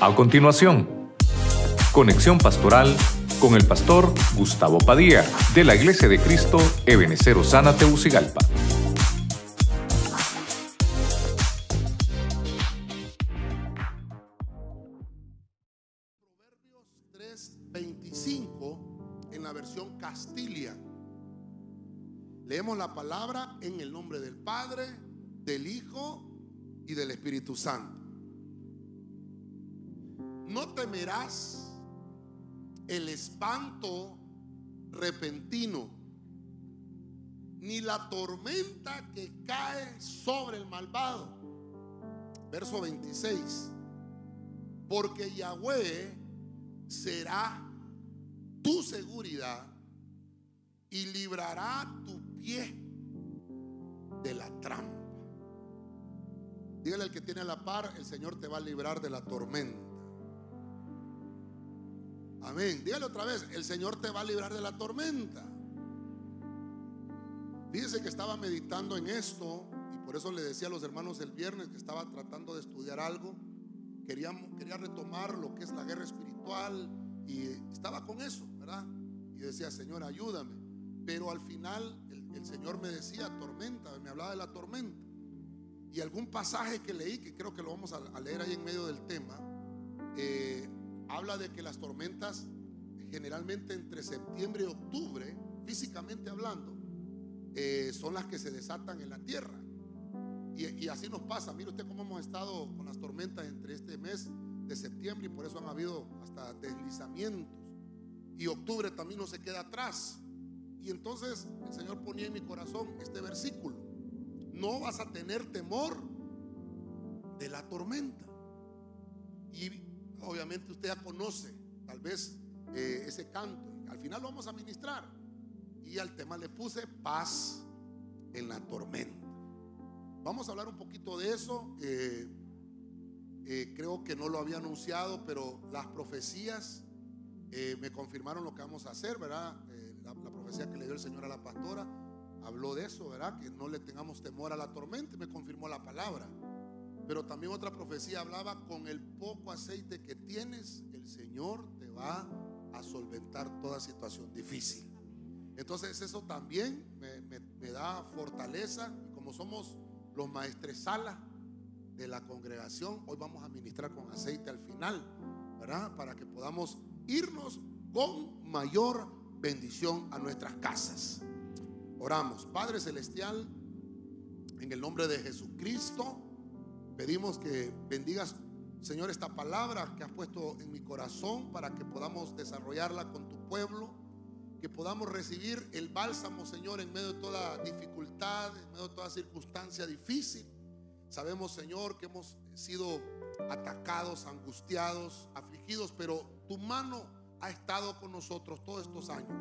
A continuación, conexión pastoral con el pastor Gustavo Padilla de la Iglesia de Cristo Ebenecer Osana Teucigalpa. Proverbios 3:25 en la versión Castilla. Leemos la palabra en el nombre del Padre, del Hijo y del Espíritu Santo. No temerás el espanto repentino, ni la tormenta que cae sobre el malvado. Verso 26. Porque Yahweh será tu seguridad y librará tu pie de la trampa. Dígale al que tiene la par, el Señor te va a librar de la tormenta. Amén. Dígale otra vez, el Señor te va a librar de la tormenta. Fíjese que estaba meditando en esto y por eso le decía a los hermanos el viernes que estaba tratando de estudiar algo. Quería, quería retomar lo que es la guerra espiritual y estaba con eso, ¿verdad? Y decía, Señor, ayúdame. Pero al final el, el Señor me decía, tormenta, me hablaba de la tormenta. Y algún pasaje que leí, que creo que lo vamos a, a leer ahí en medio del tema, eh, habla de que las tormentas generalmente entre septiembre y octubre, físicamente hablando, eh, son las que se desatan en la tierra. Y, y, así nos pasa. Mire usted cómo hemos estado con las tormentas entre este mes de septiembre y por eso han habido hasta deslizamientos. Y octubre también no se queda atrás. Y entonces el Señor ponía en mi corazón este versículo. No vas a tener temor de la tormenta. Y obviamente usted ya conoce tal vez eh, ese canto. Al final lo vamos a ministrar. Y al tema le puse paz en la tormenta. Vamos a hablar un poquito de eso. Eh, eh, creo que no lo había anunciado, pero las profecías eh, me confirmaron lo que vamos a hacer, ¿verdad? La, la, profecía que le dio el Señor a la pastora habló de eso, ¿verdad? Que no le tengamos temor a la tormenta me confirmó la palabra. Pero también otra profecía hablaba, con el poco aceite que tienes, el Señor te va a solventar toda situación difícil. Entonces eso también me, me, da fortaleza como somos los maestresala de la congregación, hoy vamos a ministrar con aceite al final, ¿verdad? Para que podamos irnos con mayor bendición a nuestras casas. Oramos, Padre Celestial, en el nombre de Jesucristo, pedimos que bendigas, Señor, esta palabra que has puesto en mi corazón para que podamos desarrollarla con tu pueblo, que podamos recibir el bálsamo, Señor, en medio de toda dificultad, en medio de toda circunstancia difícil. Sabemos, Señor, que hemos sido atacados, angustiados, afligidos, pero tu mano ha estado con nosotros todos estos años.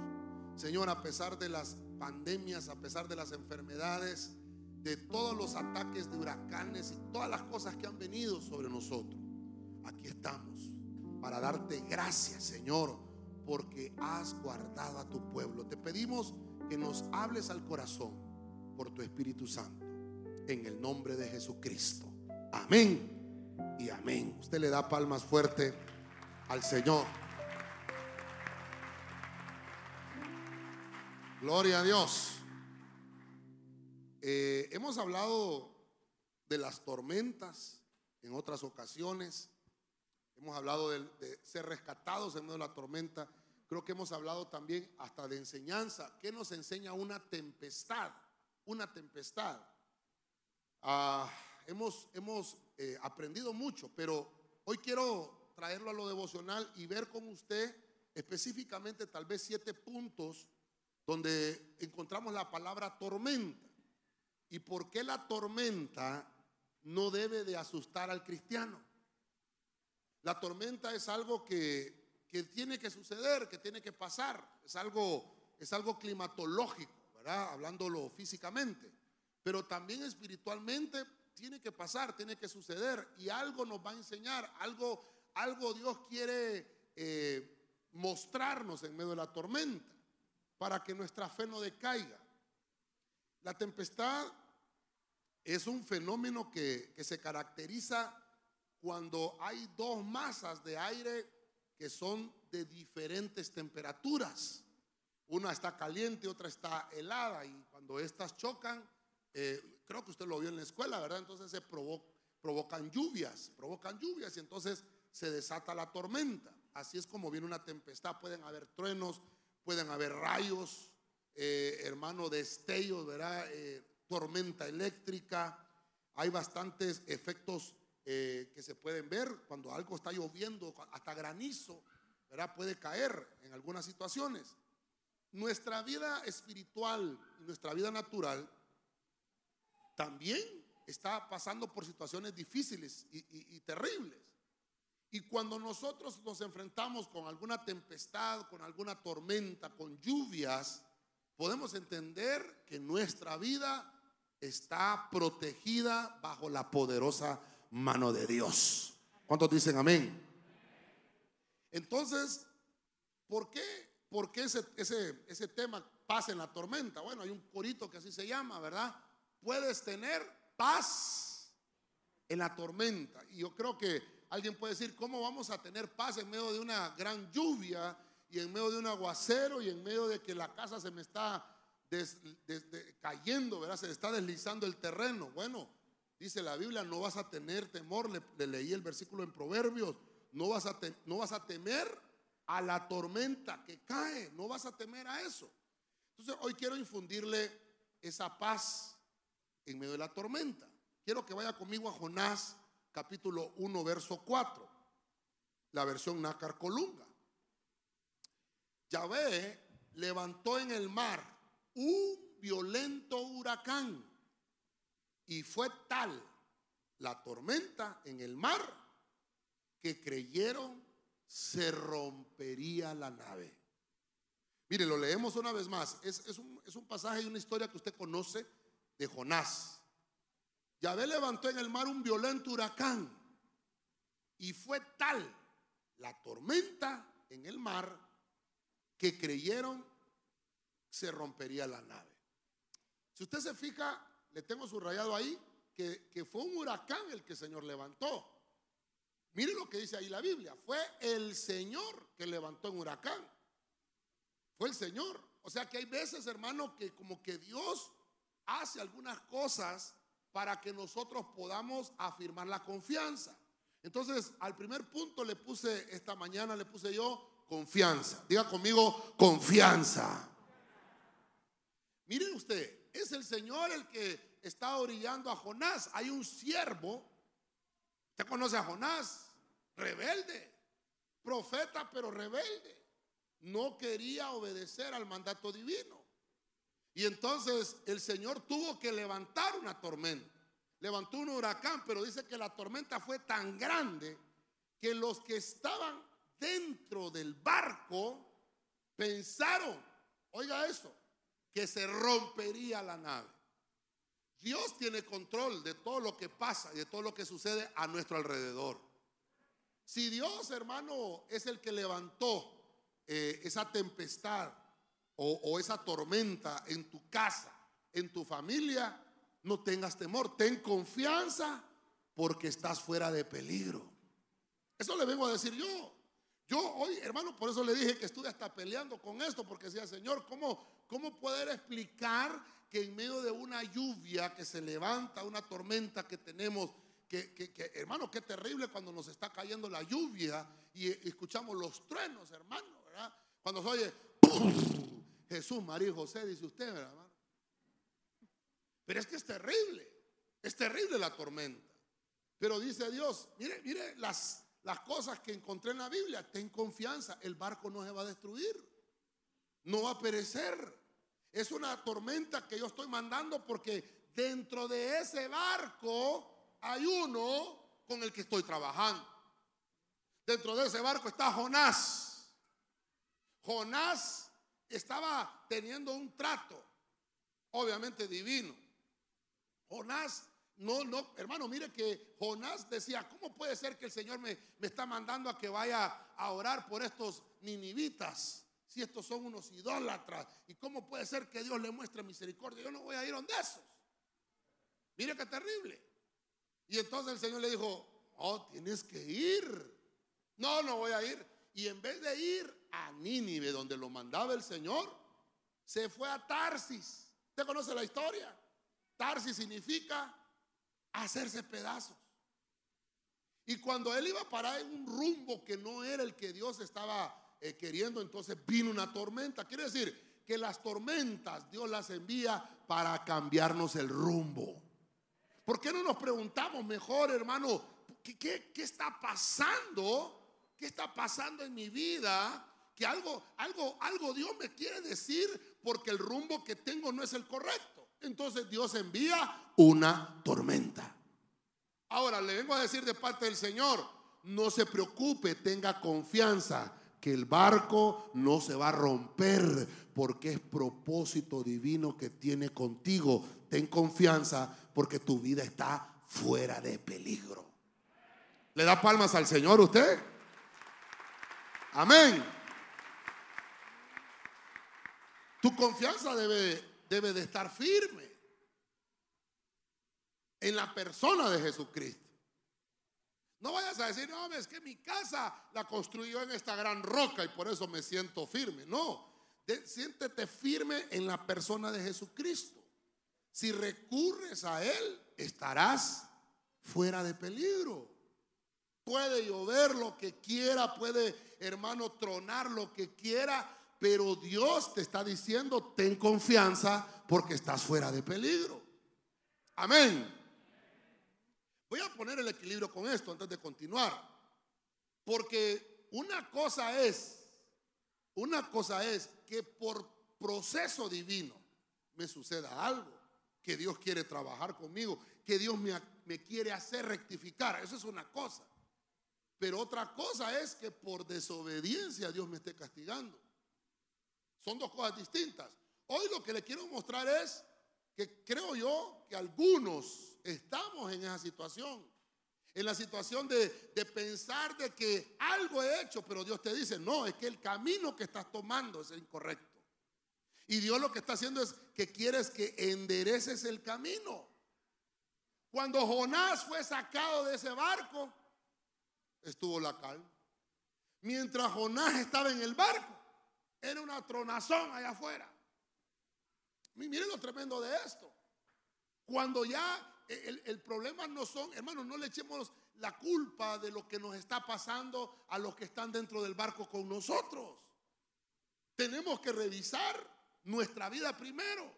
Señor, a pesar de las pandemias, a pesar de las enfermedades, de todos los ataques de huracanes y todas las cosas que han venido sobre nosotros, aquí estamos para darte gracias, Señor, porque has guardado a tu pueblo. Te pedimos que nos hables al corazón por tu Espíritu Santo, en el nombre de Jesucristo. Amén y amén. Usted le da palmas fuerte al Señor. Gloria a Dios. Eh, hemos hablado de las tormentas en otras ocasiones. Hemos hablado de, ser rescatados en medio de la tormenta. Creo que hemos hablado también hasta de enseñanza. ¿Qué nos enseña una tempestad? Una tempestad. Ah, hemos hemos eh, aprendido mucho, pero hoy quiero traerlo a lo devocional y ver con usted específicamente tal vez siete puntos donde encontramos la palabra tormenta. ¿Y por qué la tormenta no debe de asustar al cristiano? La tormenta es algo que, que tiene que suceder, que tiene que pasar. Es algo, es algo climatológico, ¿verdad? Hablándolo físicamente. Pero también espiritualmente tiene que pasar, tiene que suceder. Y algo nos va a enseñar, algo, algo Dios quiere eh, mostrarnos en medio de la tormenta para que nuestra fe no decaiga. La tempestad es un fenómeno que, se caracteriza cuando hay dos masas de aire que son de diferentes temperaturas. Una está caliente, otra está helada y cuando estas chocan, eh, creo que usted lo vio en la escuela, ¿verdad? Entonces se provocan lluvias, provocan lluvias y entonces se desata la tormenta. Así es como viene una tempestad, pueden haber truenos, pueden haber rayos, eh, hermano, destellos, ¿verdad? Eh, tormenta eléctrica. Hay bastantes efectos que se pueden ver cuando algo está lloviendo, hasta granizo, ¿verdad? Puede caer en algunas situaciones. Nuestra vida espiritual y nuestra vida natural también está pasando por situaciones difíciles y, terribles. Y cuando nosotros nos enfrentamos con alguna tempestad, con alguna tormenta, con lluvias, podemos entender que nuestra vida está protegida bajo la poderosa mano de Dios. ¿Cuántos dicen amén? Entonces, ¿por qué ¿Por qué ese, ese, tema pasa en la tormenta? Bueno, hay un corito que así se llama, ¿verdad? Puedes tener paz en la tormenta. Y yo creo que alguien puede decir, ¿cómo vamos a tener paz en medio de una gran lluvia y en medio de un aguacero y en medio de que la casa se me está cayendo, ¿verdad? Se está deslizando el terreno. Bueno, dice la Biblia, no vas a tener temor. Le, leí el versículo en Proverbios. No vas, a no vas a temer a la tormenta que cae. No vas a temer a eso. Entonces hoy quiero infundirle esa paz en medio de la tormenta. Quiero que vaya conmigo a Jonás capítulo 1 verso 4. La versión Nácar Colunga. Yahvé levantó en el mar un violento huracán y fue tal la tormenta en el mar que creyeron se rompería la nave. Mire, lo leemos una vez más. Es, un, pasaje y una historia que usted conoce de Jonás. Yahvé levantó en el mar un violento huracán y fue tal la tormenta en el mar que creyeron se rompería la nave. Si usted se fija, le tengo subrayado ahí que, que fue un huracán el que el Señor levantó. Mire lo que dice ahí la Biblia. Fue el Señor que levantó un huracán. Fue el Señor. O sea que hay veces, hermano, que como que Dios hace algunas cosas para que nosotros podamos afirmar la confianza. Entonces, al primer punto le puse, esta mañana le puse yo, confianza. Diga conmigo, confianza. Miren usted, es el Señor el que está orillando a Jonás. Hay un siervo. ¿Usted conoce a Jonás? rebelde, profeta pero rebelde. No quería obedecer al mandato divino. Y entonces el Señor tuvo que levantar una tormenta. Levantó un huracán, pero dice que la tormenta fue tan grande que los que estaban dentro del barco pensaron, oiga eso, que se rompería la nave. Dios tiene control de todo lo que pasa y de todo lo que sucede a nuestro alrededor. Si Dios, hermano, es el que levantó eh, esa tempestad o, esa tormenta en tu casa, en tu familia, no tengas temor, ten confianza porque estás fuera de peligro. Eso le vengo a decir yo. Yo hoy, hermano, por eso le dije que estuve hasta peleando con esto, porque decía, Señor, ¿cómo, ¿cómo poder explicar que en medio de una lluvia que se levanta, una tormenta que tenemos, que, hermano, qué terrible cuando nos está cayendo la lluvia y, escuchamos los truenos, hermano, ¿verdad? Cuando se oye, Jesús, María y José, dice usted, ¿verdad, hermano? Pero es que es terrible, es terrible la tormenta. Pero dice Dios, mire, mire las, las cosas que encontré en la Biblia, ten confianza, el barco no se va a destruir, no va a perecer. Es una tormenta que yo estoy mandando porque dentro de ese barco hay uno con el que estoy trabajando. Dentro de ese barco está Jonás. Jonás estaba teniendo un trato, obviamente divino. Jonás, no, no, hermano, mire que Jonás decía, ¿cómo puede ser que el Señor me, me está mandando a que vaya a orar por estos ninivitas? Si estos son unos idólatras. ¿Y cómo puede ser que Dios le muestre misericordia? Yo no voy a ir donde esos. Mire qué terrible. Y entonces el Señor le dijo, oh, tienes que ir. No, no voy a ir. Y en vez de ir a Nínive, donde lo mandaba el Señor, se fue a Tarsis. ¿Usted conoce la historia? Tarsis significa hacerse pedazos. Y cuando él iba a parar en un rumbo que no era el que Dios estaba eh, queriendo, entonces vino una tormenta. Quiere decir que las tormentas Dios las envía para cambiarnos el rumbo. ¿Por qué no nos preguntamos mejor, hermano, qué, qué está pasando? ¿Qué está pasando en mi vida? Que algo, algo, algo Dios me quiere decir porque el rumbo que tengo no es el correcto. Entonces Dios envía una tormenta. Ahora le vengo a decir de parte del Señor, no se preocupe, tenga confianza que el barco no se va a romper porque es propósito divino que tiene contigo. Ten confianza porque tu vida está fuera de peligro. ¿Le da palmas al Señor usted? Amén. Tu confianza debe, debe de estar firme en la persona de Jesucristo. No vayas a decir, no, es que mi casa la construyó en esta gran roca y por eso me siento firme. No, siéntete firme en la persona de Jesucristo. Si recurres a Él, estarás fuera de peligro. Puede llover lo que quiera, puede, hermano, tronar lo que quiera, pero Dios te está diciendo, ten confianza porque estás fuera de peligro. Amén. Voy a poner el equilibrio con esto antes de continuar. Porque una cosa es, una cosa es que por proceso divino me suceda algo, que Dios quiere trabajar conmigo, que Dios me, quiere hacer rectificar. Eso es una cosa. Pero otra cosa es que por desobediencia Dios me esté castigando. Son dos cosas distintas. Hoy lo que le quiero mostrar es que creo yo que algunos estamos en esa situación. En la situación de, pensar de que algo he hecho, pero Dios te dice, no, es que el camino que estás tomando es incorrecto. Y Dios lo que está haciendo es que quieres que endereces el camino. Cuando Jonás fue sacado de ese barco, estuvo la calma. Mientras Jonás estaba en el barco, era una tronazón allá afuera. Miren lo tremendo de esto. Cuando ya el, problema no son, hermanos, no le echemos la culpa de lo que nos está pasando a los que están dentro del barco con nosotros. Tenemos que revisar nuestra vida primero.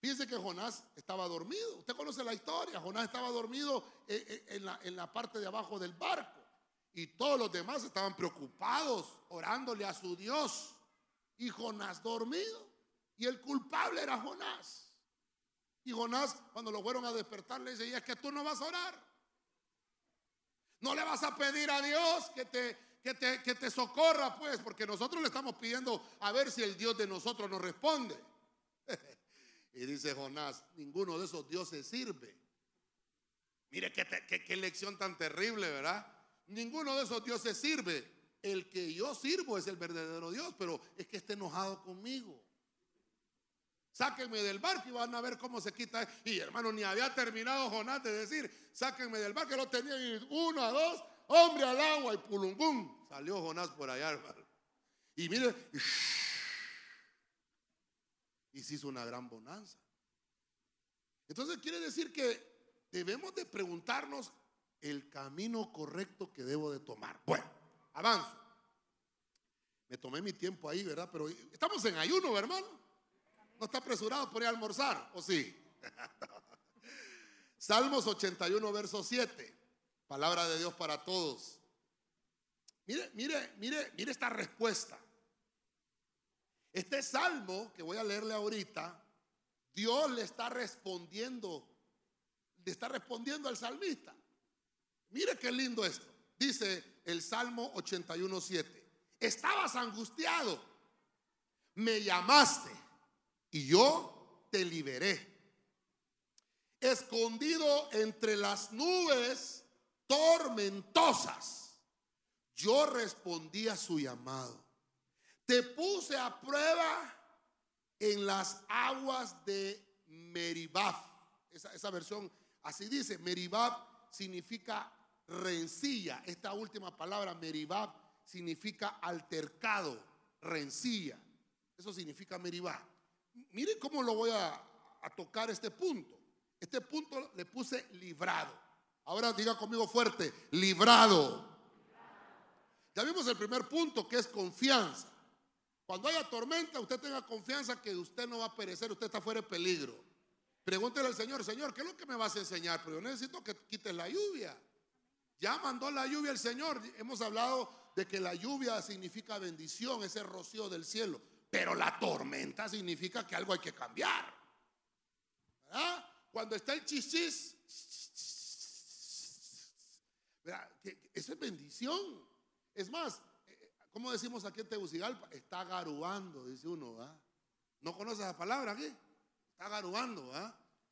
Fíjense que Jonás estaba dormido. Usted conoce la historia. Jonás estaba dormido eh, eh, en la, en la parte de abajo del barco. Y todos los demás estaban preocupados, orándole a su Dios. Y Jonás dormido. Y el culpable era Jonás. Y Jonás, cuando lo fueron a despertar, le dice, y es que tú no vas a orar. No le vas a pedir a Dios que te, que te, que te socorra, pues, porque nosotros le estamos pidiendo a ver si el Dios de nosotros nos responde. y dice Jonás, ninguno de esos dioses sirve. Mire qué, qué, qué lección tan terrible, ¿verdad? Ninguno de esos dioses sirve. El que yo sirvo es el verdadero Dios, pero es que esté enojado conmigo. Sáquenme del barco y van a ver cómo se quita. Y hermano, ni había terminado Jonás de decir, sáquenme del barco, lo tenía uno a dos, hombre al agua y pulumbum. Salió Jonás por allá, hermano. Y mire, y se hizo una gran bonanza. Entonces quiere decir que debemos de preguntarnos el camino correcto que debo de tomar. Bueno, avanzo. Me tomé mi tiempo ahí, ¿verdad? Pero estamos en ayuno, hermano. ¿No está apresurado por ir a almorzar? ¿O sí? Salmos 81, verso 7. Palabra de Dios para todos. Mire, mire, mire, mire esta respuesta. Este salmo que voy a leerle ahorita, Dios le está respondiendo, le está respondiendo al salmista. Mire qué lindo esto. Dice el Salmo 81, 7. Estabas angustiado, me llamaste y yo te liberé. Escondido entre las nubes tormentosas, yo respondí a su llamado. Te puse a prueba en las aguas de Meribab. Esa, esa versión así dice, Meribab significa rencilla. Esta última palabra, meribab, significa altercado, rencilla. Eso significa meribab. Miren cómo lo voy a, a tocar este punto. Este punto le puse librado. Ahora diga conmigo fuerte, librado. Ya vimos el primer punto que es confianza. Cuando haya tormenta, usted tenga confianza que usted no va a perecer, usted está fuera de peligro. Pregúntele al Señor, Señor, ¿qué es lo que me vas a enseñar? Pero yo necesito que quites la lluvia. Ya mandó la lluvia el Señor. Hemos hablado de que la lluvia significa bendición, ese rocío del cielo. Pero la tormenta significa que algo hay que cambiar. ¿Verdad? Cuando está el chichis, eso es bendición. Es más, eh, como decimos aquí en Tegucigalpa? Está garuando, dice uno. ¿No conoce esa palabra aquí? Está garuando.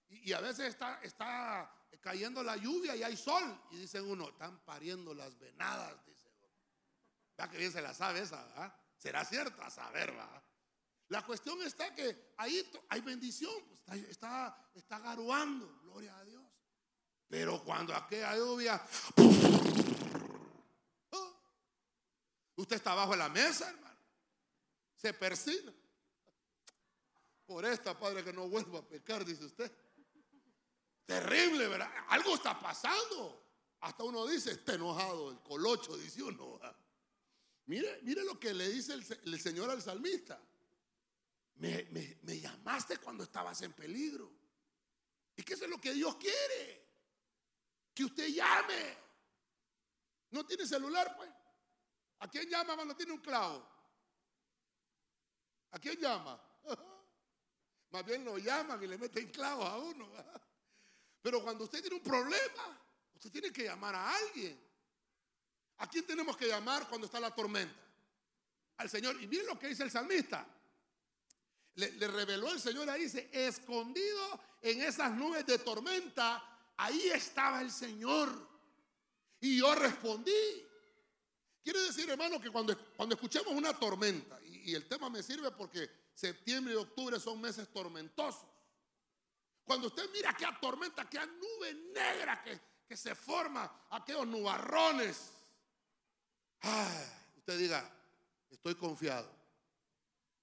Y, a veces está, está cayendo la lluvia y hay sol. Y dicen uno, están pariendo las venadas, dice uno. que bien se la sabe esa? Será cierto a saber. La cuestión está que ahí hay bendición, pues, está, está, garuando, gloria a Dios. Pero cuando aquella lluvia, ¡oh! usted está abajo de la mesa, hermano, se persina. Por esta, Padre, que no vuelva a pecar, dice usted. Terrible, ¿verdad? Algo está pasando. Hasta uno dice, está enojado, el colocho, dice uno. Mire, mire lo que le dice el Señor al salmista. Me, llamaste cuando estabas en peligro. Y que eso es lo que Dios quiere. Que usted llame. No tiene celular, pues. ¿A quién llama cuando tiene un clavo? ¿A quién llama? Más bien lo llaman y le meten clavos a uno. Pero cuando usted tiene un problema, usted tiene que llamar a alguien. ¿A quién tenemos que llamar cuando está la tormenta? Al Señor. Y miren lo que dice el salmista le, reveló el Señor ahí, dice, escondido en esas nubes de tormenta, ahí estaba el Señor. Y yo respondí. Quiere decir, hermano, que cuando, cuando escuchemos una tormenta, y, el tema me sirve porque septiembre y octubre son meses tormentosos. Cuando usted mira aquella tormenta, aquella nube negra que, que se forma, aquellos nubarrones, usted diga, estoy confiado.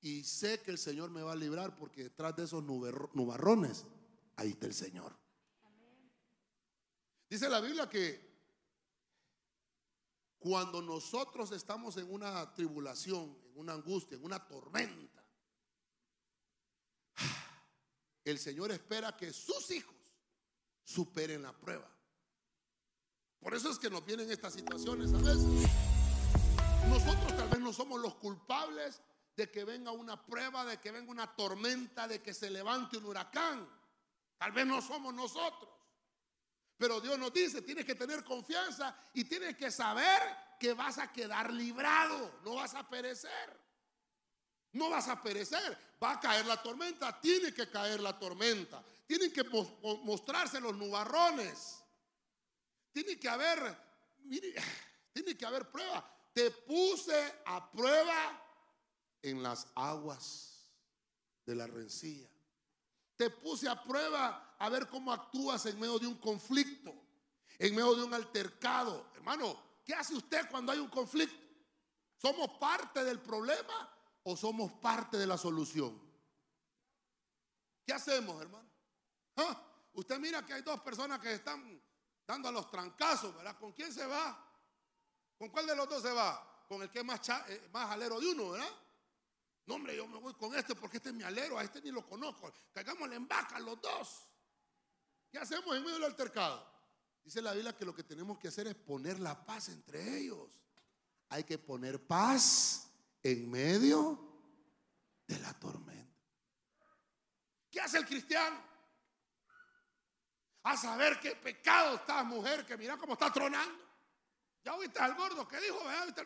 Y sé que el Señor me va a librar porque detrás de esos nubarrones, ahí está el Señor. Dice la Biblia que cuando nosotros estamos en una tribulación, en una angustia, en una tormenta, el Señor espera que sus hijos superen la prueba. Por eso es que nos vienen estas situaciones a veces. Nosotros tal vez no somos los culpables de que venga una prueba, de que venga una tormenta, de que se levante un huracán. Tal vez no somos nosotros. Pero Dios nos dice, tienes que tener confianza y tienes que saber que vas a quedar librado, no vas a perecer. No vas a perecer, va a caer la tormenta, tiene que caer la tormenta, tienen que mostrarse los nubarrones, tiene que haber, mire, que haber prueba. Te puse a prueba en las aguas de la rencilla. Te puse a prueba a ver cómo actúas en medio de un conflicto, en medio de un altercado. Hermano, ¿qué hace usted cuando hay un conflicto? ¿Somos parte del problema o somos parte de la solución? ¿Qué hacemos, hermano? ¿Ah? Usted mira que hay dos personas que están dando a los trancazos, ¿verdad? ¿Con quién se va? ¿Con cuál de los dos se va? Con el que es más, eh, más alero de uno, ¿verdad? No, hombre, yo me voy con este porque este es mi alero, a este ni lo conozco. Caigámosle en vaca los dos. ¿Qué hacemos en medio del altercado? Dice la Biblia que lo que tenemos que hacer es poner la paz entre ellos. Hay que poner paz en medio de la tormenta. ¿Qué hace el cristiano? A saber qué pecado está mujer que mira cómo está tronando. Ya oíste al gordo que dijo,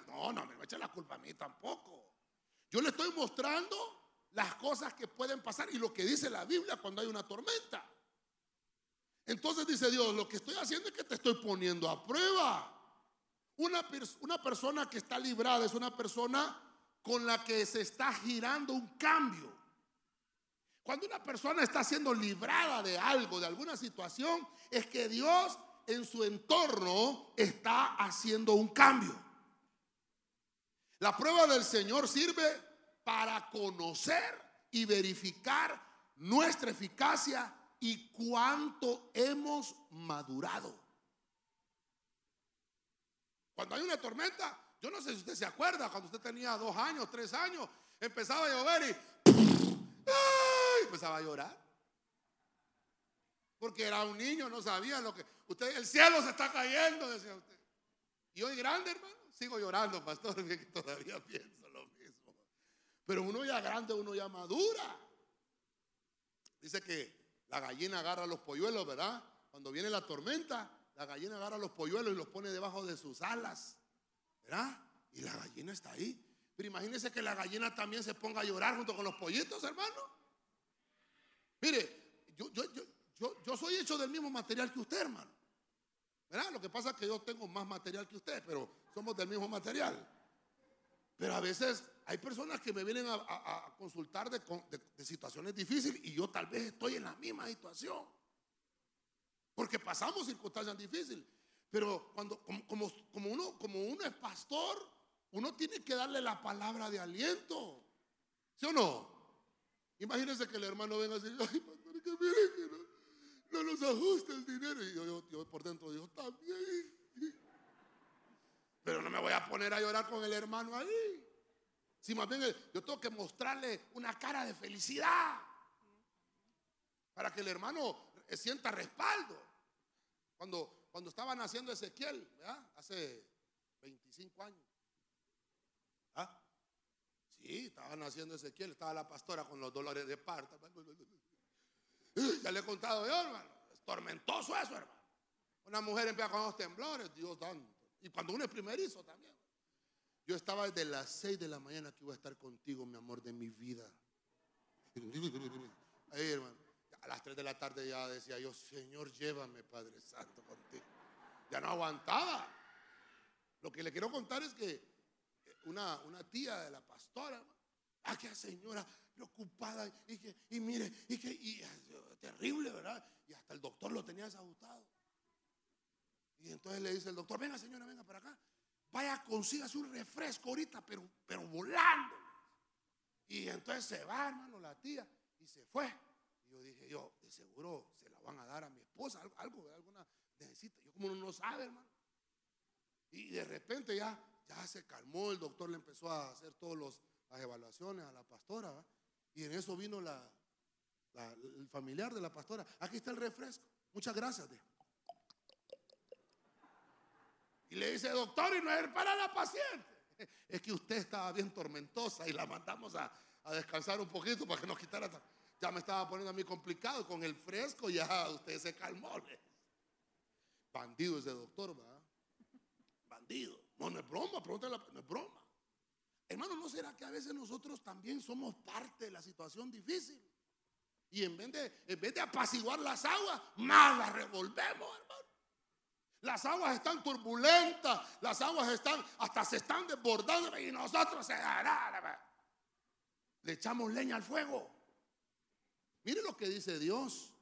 no, no me va a echar la culpa a mí tampoco. Yo le estoy mostrando las cosas que pueden pasar y lo que dice la Biblia cuando hay una tormenta. Entonces dice Dios, lo que estoy haciendo es que te estoy poniendo a prueba. Una, una persona que está librada es una persona con la que se está girando un cambio. Cuando una persona está siendo librada de algo, de alguna situación, es que Dios en su entorno está haciendo un cambio. La prueba del Señor sirve para conocer y verificar nuestra eficacia y cuánto hemos madurado. Cuando hay una tormenta, yo no sé si usted se acuerda, cuando usted tenía dos años, tres años, empezaba a llover y empezaba a llorar. Porque era un niño, no sabía lo que. Usted, el cielo se está cayendo, decía usted. Y hoy grande, hermano, sigo llorando, pastor, que todavía pienso lo mismo. Pero uno ya grande, uno ya madura. Dice que la gallina agarra los polluelos, ¿verdad? Cuando viene la tormenta, la gallina agarra los polluelos y los pone debajo de sus alas, ¿verdad? Y la gallina está ahí. Pero imagínese que la gallina también se ponga a llorar junto con los pollitos, hermano. Mire, yo, yo, yo, yo, soy hecho del mismo material que usted, hermano. ¿Verdad? Lo que pasa es que yo tengo más material que usted, pero somos del mismo material. Pero a veces hay personas que me vienen a, consultar de, situaciones difíciles y yo tal vez estoy en la misma situación. Porque pasamos circunstancias difíciles. Pero cuando, como, como, uno, como uno es pastor, uno tiene que darle la palabra de aliento. ¿Sí o no? Imagínense que el hermano venga a decir, ay, pastor, que mire que no, no nos ajusta el dinero. Y yo, por dentro digo, también. Pero no me voy a poner a llorar con el hermano ahí. Si más bien yo tengo que mostrarle una cara de felicidad. Para que el hermano sienta respaldo. Cuando, cuando estaban haciendo Ezequiel, hace 25 años. ¿Ah? Sí, estaban haciendo Ezequiel, estaba la pastora con los dolores de parto. Ya le he contado yo, hermano. Es tormentoso eso, hermano. Una mujer empieza con los temblores, Dios santo. Y cuando uno es primerizo también. Yo estaba desde las 6 de la mañana que iba a estar contigo, mi amor de mi vida. Ahí, hermano. A las 3 de la tarde ya decía yo, Señor, llévame, Padre Santo, contigo. Ya no aguantaba. Lo que le quiero contar es que una, una tía de la pastora, aquella señora, preocupada y, que, y mire, y que y, terrible, ¿verdad? Y hasta el doctor lo tenía desajustado. Y entonces le dice el doctor, venga señora, venga para acá. Vaya, consígase un refresco ahorita, pero, pero volando. Y entonces se va, hermano, la tía, y se fue. Yo dije, yo, de seguro se la van a dar a mi esposa, algo, algo alguna necesita. Yo como no sabe, hermano. Y de repente ya, ya se calmó, el doctor le empezó a hacer todas las evaluaciones a la pastora. ¿verdad? Y en eso vino la, el familiar de la pastora. Aquí está el refresco. Muchas gracias. Y le dice, doctor, y no es para la paciente. Es que usted estaba bien tormentosa y la mandamos a, descansar un poquito para que nos quitara. Ya me estaba poniendo a mí complicado con el fresco, ya usted se calmó. Bandido ese doctor, ¿verdad? Bandido. No, no es broma, pregúntale, no es broma. Hermano, ¿no será que a veces nosotros también somos parte de la situación difícil? Y en vez de, en vez de apaciguar las aguas, más las revolvemos, hermano. Las aguas están turbulentas, las aguas están, hasta se están desbordando y nosotros se le echamos leña al fuego. Mire lo que dice Dios.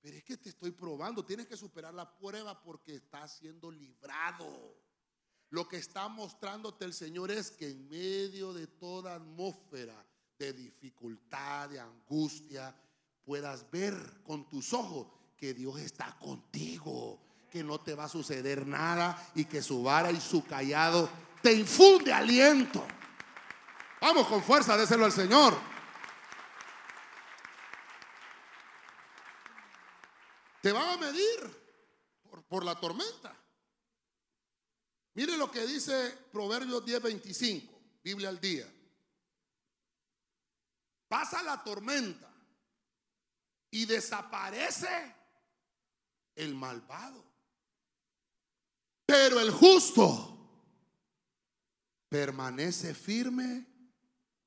Pero es que te estoy probando, tienes que superar la prueba porque estás siendo librado. Lo que está mostrándote el Señor es que en medio de toda atmósfera de dificultad, de angustia, puedas ver con tus ojos que Dios está contigo, que no te va a suceder nada y que su vara y su callado te infunde aliento. Vamos con fuerza, déselo al Señor. Te van a medir por, por la tormenta. Mire lo que dice Proverbios 10:25, Biblia al día. Pasa la tormenta y desaparece el malvado. Pero el justo permanece firme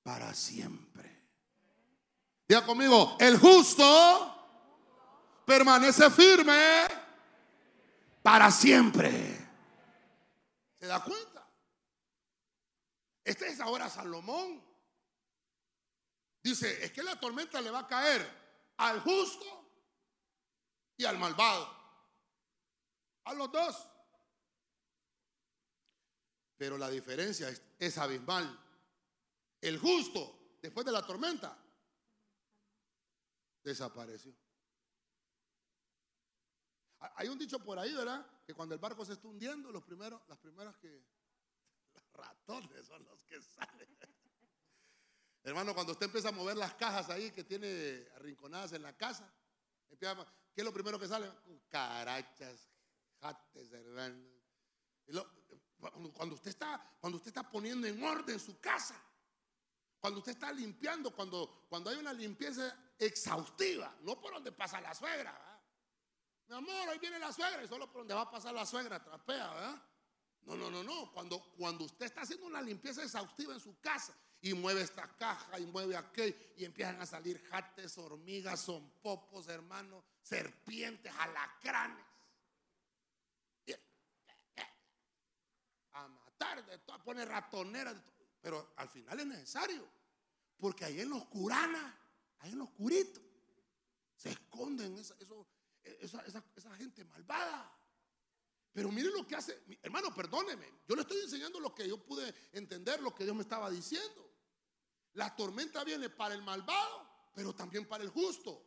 para siempre. Diga conmigo, el justo permanece firme para siempre. ¿Se da cuenta? Esta es ahora Salomón. Dice, es que la tormenta le va a caer al justo y al malvado. A los dos. Pero la diferencia es, es abismal. El justo, después de la tormenta, desapareció. Hay un dicho por ahí, ¿verdad? Que cuando el barco se está hundiendo, los primeros, las primeras que. Los ratones son los que salen. Hermano, cuando usted empieza a mover las cajas ahí que tiene arrinconadas en la casa, empieza, ¿qué es lo primero que sale? Carachas, jates, hermano. cuando, usted está, cuando usted está poniendo en orden su casa, cuando usted está limpiando, cuando, cuando hay una limpieza exhaustiva, no por donde pasa la suegra, mi amor, ahí viene la suegra y solo por donde va a pasar la suegra trapea, ¿verdad? No, no, no, no. Cuando, cuando usted está haciendo una limpieza exhaustiva en su casa y mueve esta caja y mueve aquel y empiezan a salir jates, hormigas, son popos, hermanos, serpientes, alacranes. A matar, de todo, a poner ratoneras, pero al final es necesario, porque ahí en los curanas, ahí en los curitos, se esconden esos esa, esa, gente malvada. Pero miren lo que hace, hermano, perdóneme, yo le estoy enseñando lo que yo pude entender, lo que Dios me estaba diciendo. La tormenta viene para el malvado, pero también para el justo.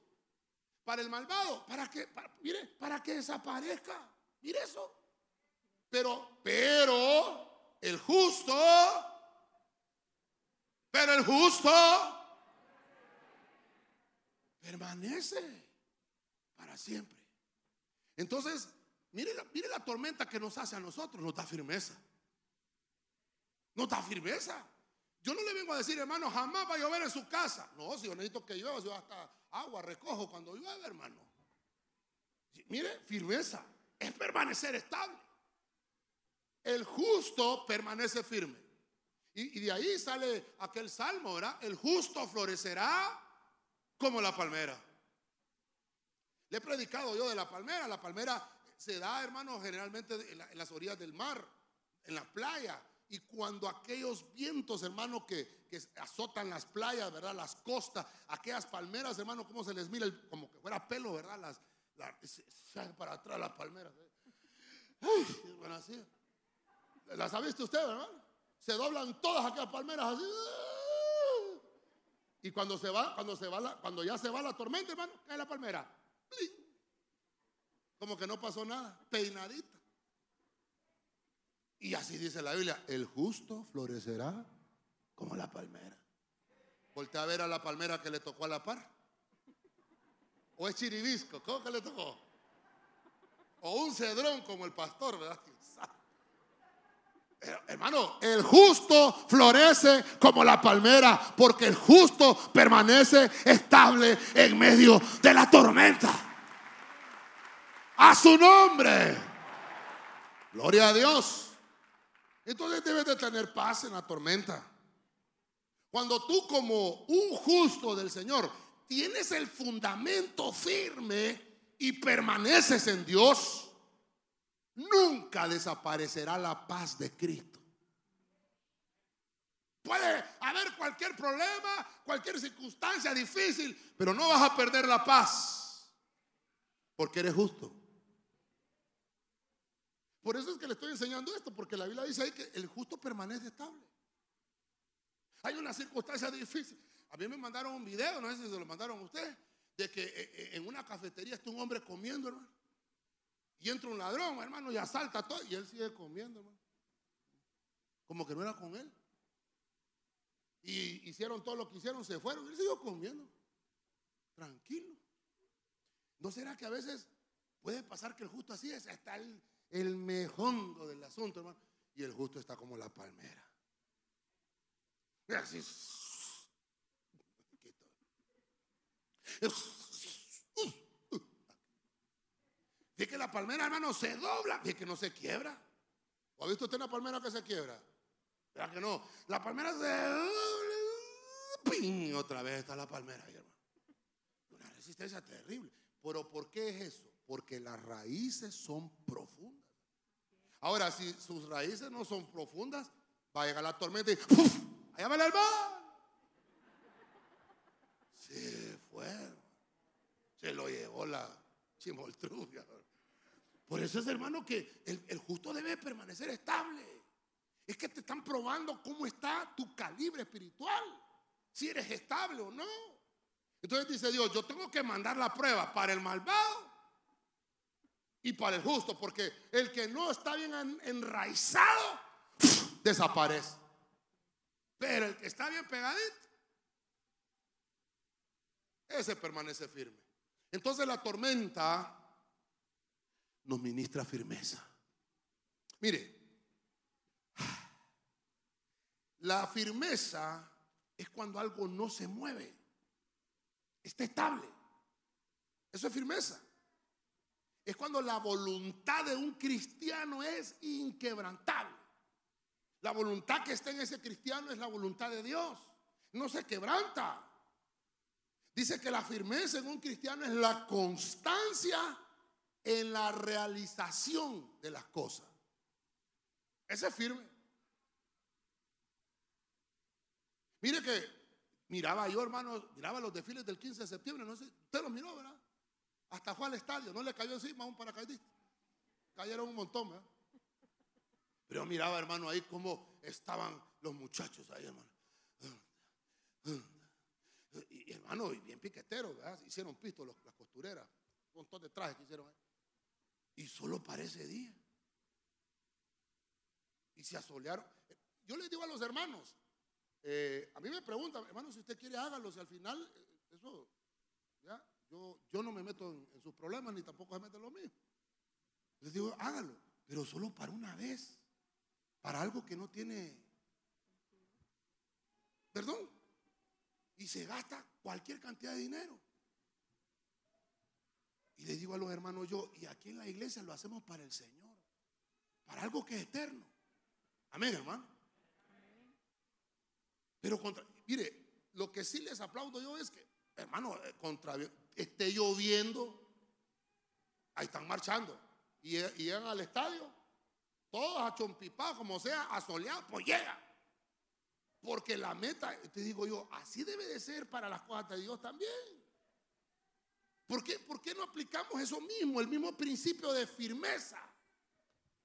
Para el malvado, para que, mire, para que desaparezca. Mire eso. Pero, pero, el justo, pero el justo permanece para siempre. Entonces, mire la, mire la tormenta que nos hace a nosotros, nos da firmeza. Nos da firmeza. Yo no le vengo a decir, hermano, jamás va a llover en su casa. No, si yo necesito que llueva, yo hasta agua recojo cuando llueve, hermano. Mire, firmeza es permanecer estable. El justo permanece firme. Y, y, de ahí sale aquel salmo, ¿verdad? El justo florecerá como la palmera. Le he predicado yo de la palmera. La palmera se da, hermano, generalmente en, las orillas del mar, en la playa. Y cuando aquellos vientos, hermano, que, azotan las playas, ¿verdad? Las costas, aquellas palmeras, hermano, ¿cómo se les mira? como que fuera pelo, ¿verdad? Las, para atrás las palmeras. ¿eh? bueno, así. ¿Las ha visto usted, verdad? Se doblan todas aquellas palmeras así. Y cuando se va, cuando se va cuando ya se va la tormenta, hermano, cae la palmera. Como que no pasó nada, peinadita. Y así dice la Biblia, el justo florecerá como la palmera. Voltea a ver a la palmera que le tocó a la par. O es chiribisco, ¿cómo que le tocó? O un cedrón como el pastor, ¿verdad? hermano, el justo florece como la palmera porque el justo permanece estable en medio de la tormenta. A su nombre. Gloria a Dios. Entonces debes de tener paz en la tormenta. Cuando tú como un justo del Señor tienes el fundamento firme y permaneces en Dios, nunca desaparecerá la paz de Cristo. Puede haber cualquier problema, cualquier circunstancia difícil, pero no vas a perder la paz porque eres justo. Por eso es que le estoy enseñando esto, porque la Biblia dice ahí que el justo permanece estable. Hay una circunstancia difícil. A mí me mandaron un video, no sé si se lo mandaron a usted, de que eh, eh, en una cafetería está un hombre comiendo, hermano. Y entra un ladrón, hermano, y asalta todo. Y él sigue comiendo, hermano. Como que no era con él. Y hicieron todo lo que hicieron, se fueron. Él siguió comiendo. Tranquilo. ¿No será que a veces puede pasar que el justo así es? Está el, el del asunto, hermano. Y el justo está como la palmera. Y así. Dice que la palmera, hermano, se dobla. Dice que no se quiebra. ¿O ha visto usted una palmera que se quiebra? ¿Verdad que no? La palmera se dobla. Otra vez está la palmera ahí, hermano. Una resistencia terrible. Pero ¿por qué es eso? Porque las raíces son profundas. Ahora, si sus raíces no son profundas, va a llegar la tormenta y ¡puf! ¡Allá va el! Se fue. Se lo llevó la chimoltrufia. Por eso es, hermano, que el, justo debe permanecer estable. Es que te están probando cómo está tu calibre espiritual. Si eres estable o no. Entonces dice Dios, yo tengo que mandar la prueba para el malvado y para el justo, porque el que no está bien enraizado desaparece. Pero el que está bien pegadito, ese permanece firme. Entonces la tormenta nos ministra firmeza. Mire, la firmeza es cuando algo no se mueve, está estable. Eso es firmeza. Es cuando la voluntad de un cristiano es inquebrantable. La voluntad que está en ese cristiano es la voluntad de Dios. No se quebranta. Dice que la firmeza en un cristiano es la constancia en la realización de las cosas. Ese es firme. Mire que miraba yo, hermano, miraba los desfiles del 15 de septiembre, no sé, usted los miró, ¿verdad? Hasta fue al estadio, no le cayó encima un paracaidista. Cayeron un montón, ¿verdad? Pero miraba, hermano, ahí cómo estaban los muchachos ahí, hermano. Y, hermano, bien piqueteros, ¿verdad? Hicieron pisto las costureras, un montón de trajes que hicieron ahí. Y solo para ese día. Y se asolearon. Yo les digo a los hermanos, eh, a mí me preguntan, hermano, si usted quiere hágalo, si al final, eh, eso, ya, yo, yo no me meto en, sus problemas ni tampoco se mete en lo mío. Les digo, hágalo, pero solo para una vez, para algo que no tiene, perdón, y se gasta cualquier cantidad de dinero. Y le digo a los hermanos yo, y aquí en la iglesia lo hacemos para el Señor, para algo que es eterno. Amén, hermano. Pero contra, mire, lo que sí les aplaudo yo es que, hermano, eh, contra, esté lloviendo, ahí están marchando. Y, llegan al estadio, todos a chompipados, como sea, asoleados, pues llega. Porque la meta, te digo yo, así debe de ser para las cosas de Dios también. ¿Por qué, ¿Por qué no aplicamos eso mismo, el mismo principio de firmeza?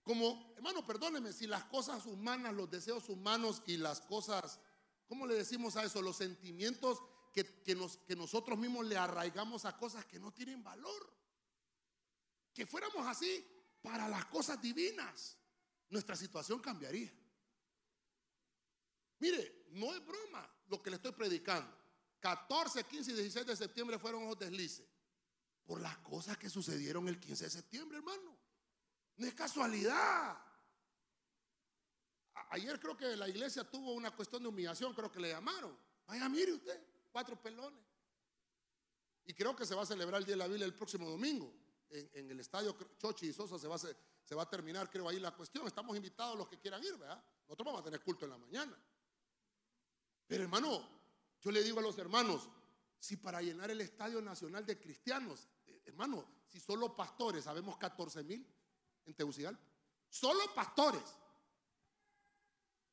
Como, hermano, perdóneme, si las cosas humanas, los deseos humanos y las cosas, ¿cómo le decimos a eso? Los sentimientos que, nos, que nosotros mismos le arraigamos a cosas que no tienen valor. Que fuéramos así para las cosas divinas, nuestra situación cambiaría. Mire, no es broma lo que le estoy predicando. 14, 15 y 16 de septiembre fueron los deslices. Por las cosas que sucedieron el 15 de septiembre, hermano. No es casualidad. Ayer creo que la iglesia tuvo una cuestión de humillación, creo que le llamaron. Vaya, mire usted, cuatro pelones. Y creo que se va a celebrar el Día de la Biblia el próximo domingo. En, el estadio Chochi y Sosa se va, a, se va a terminar, creo, ahí la cuestión. Estamos invitados los que quieran ir, ¿verdad? Nosotros vamos a tener culto en la mañana. Pero hermano, yo le digo a los hermanos, si para llenar el Estadio Nacional de Cristianos, hermano, si solo pastores, sabemos 14 mil en Tegucigalpa, solo pastores.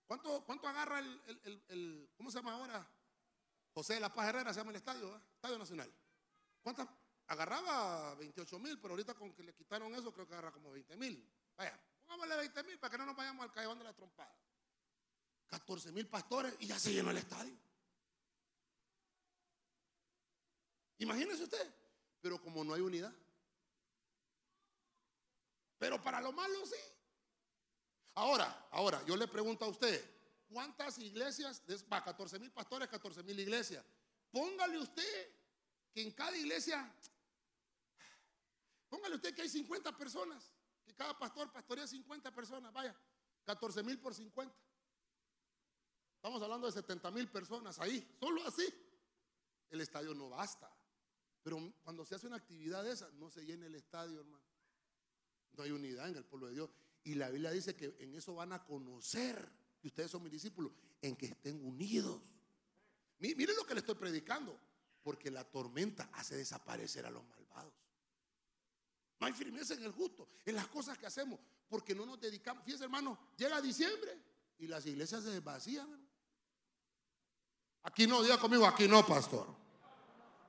¿Cuánto, cuánto agarra el, ¿cómo se llama ahora? José de la Paz Herrera se llama el estadio, Estadio Nacional. ¿Cuántas? Agarraba 28 mil, pero ahorita con que le quitaron eso, creo que agarra como 20 mil. Vaya, pongámosle 20 mil para que no nos vayamos al callejón de la trompada. 14 mil pastores y ya se llenó el estadio. Imagínese usted, pero como no hay unidad. Pero para lo malo sí. Ahora, ahora, yo le pregunto a usted, ¿cuántas iglesias? Va, 14 mil pastores, 14 mil iglesias. Póngale usted que en cada iglesia, póngale usted que hay 50 personas, que cada pastor pastorea 50 personas, vaya, 14 mil por 50. Estamos hablando de 70 mil personas ahí, solo así. El estadio no basta. Pero cuando se hace una actividad de esa, no se llena el estadio, hermano. No hay unidad en el pueblo de Dios. Y la Biblia dice que en eso van a conocer, que ustedes son mis discípulos, en que estén unidos. Miren lo que le estoy predicando, porque la tormenta hace desaparecer a los malvados. No hay firmeza en el justo, en las cosas que hacemos, porque no nos dedicamos. Fíjense, hermano, llega diciembre y las iglesias se hermano. Aquí no, diga conmigo, aquí no, pastor.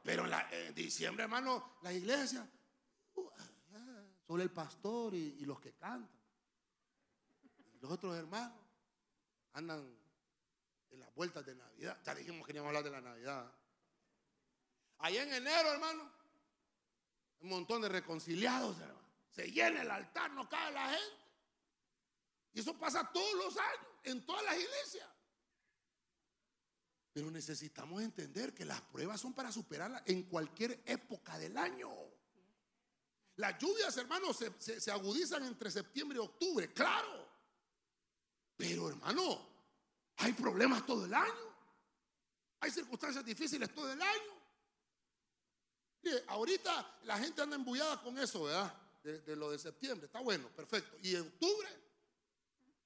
Pero en, diciembre, hermano, la iglesia, uh, solo el pastor y, los que cantan. Los otros hermanos andan en las vueltas de Navidad. Ya dijimos que queríamos hablar de la Navidad. Allá en enero, hermano, un montón de reconciliados, hermano. Se llena el altar, no cae la gente. Y eso pasa todos los años, en todas las iglesias. Pero necesitamos entender que las pruebas son para superarlas en cualquier época del año. Las lluvias, hermanos, se, agudizan entre septiembre y octubre, claro. Pero, hermano, hay problemas todo el año. Hay circunstancias difíciles todo el año. ahorita la gente anda embullada con eso, ¿verdad? De, lo de septiembre. Está bueno, perfecto. Y en octubre,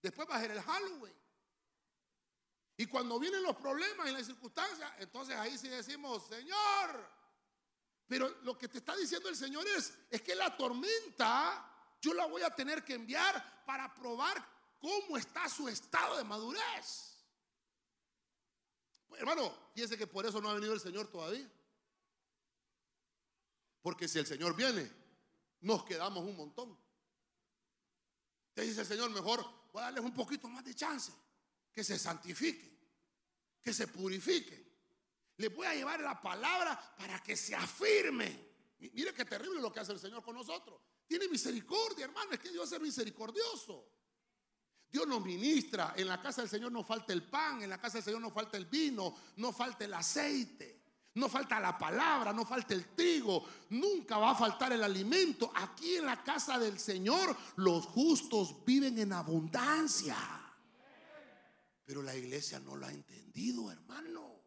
después va a ser el Halloween. Y cuando vienen los problemas y las circunstancias, entonces ahí sí decimos, Señor. Pero lo que te está diciendo el Señor es, es que la tormenta yo la voy a tener que enviar para probar cómo está su estado de madurez. Hermano, fíjese que por eso no ha venido el Señor todavía. Porque si el Señor viene, nos quedamos un montón. Te dice el Señor, mejor voy a darles un poquito más de chance. Que se santifiquen, que se purifiquen. Les voy a llevar la palabra para que se afirme. Mire qué terrible lo que hace el Señor con nosotros. Tiene misericordia, hermano. Es que Dios es misericordioso. Dios nos ministra. En la casa del Señor no falta el pan, en la casa del Señor no falta el vino, no falta el aceite, no falta la palabra, no falta el trigo, nunca va a faltar el alimento. Aquí en la casa del Señor los justos viven en abundancia. Pero la iglesia no lo ha entendido, hermano.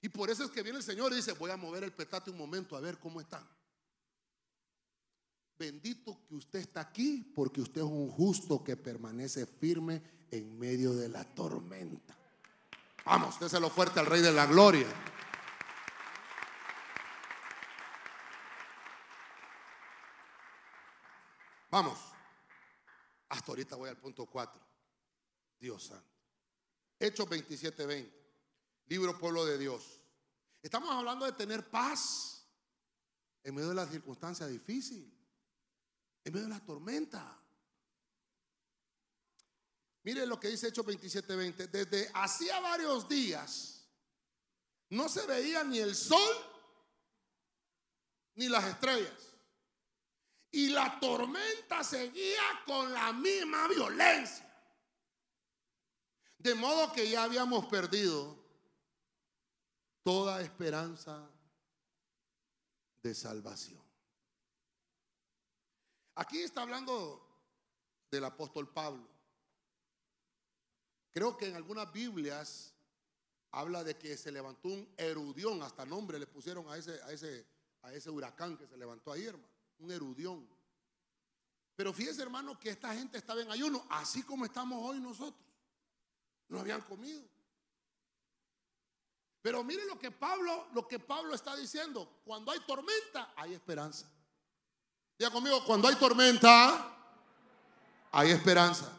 Y por eso es que viene el Señor y dice, voy a mover el petate un momento a ver cómo están. Bendito que usted está aquí porque usted es un justo que permanece firme en medio de la tormenta. Vamos, déselo fuerte al Rey de la Gloria. Vamos. Hasta ahorita voy al punto 4. Dios santo. Hechos 27, 20. Libro Pueblo de Dios. Estamos hablando de tener paz en medio de las circunstancias difíciles en medio de la tormenta. Mire lo que dice Hechos 27:20. Desde hacía varios días no se veía ni el sol ni las estrellas. Y la tormenta seguía con la misma violencia. De modo que ya habíamos perdido toda esperanza de salvación. Aquí está hablando del apóstol Pablo. Creo que en algunas Biblias habla de que se levantó un erudión, hasta nombre le pusieron a ese, a ese, a ese huracán que se levantó ahí, hermano. Un erudión. Pero fíjese, hermano, que esta gente estaba en ayuno, así como estamos hoy nosotros. No habían comido. Pero mire lo que Pablo, lo que Pablo está diciendo. Cuando hay tormenta, hay esperanza. Diga conmigo, cuando hay tormenta, hay esperanza.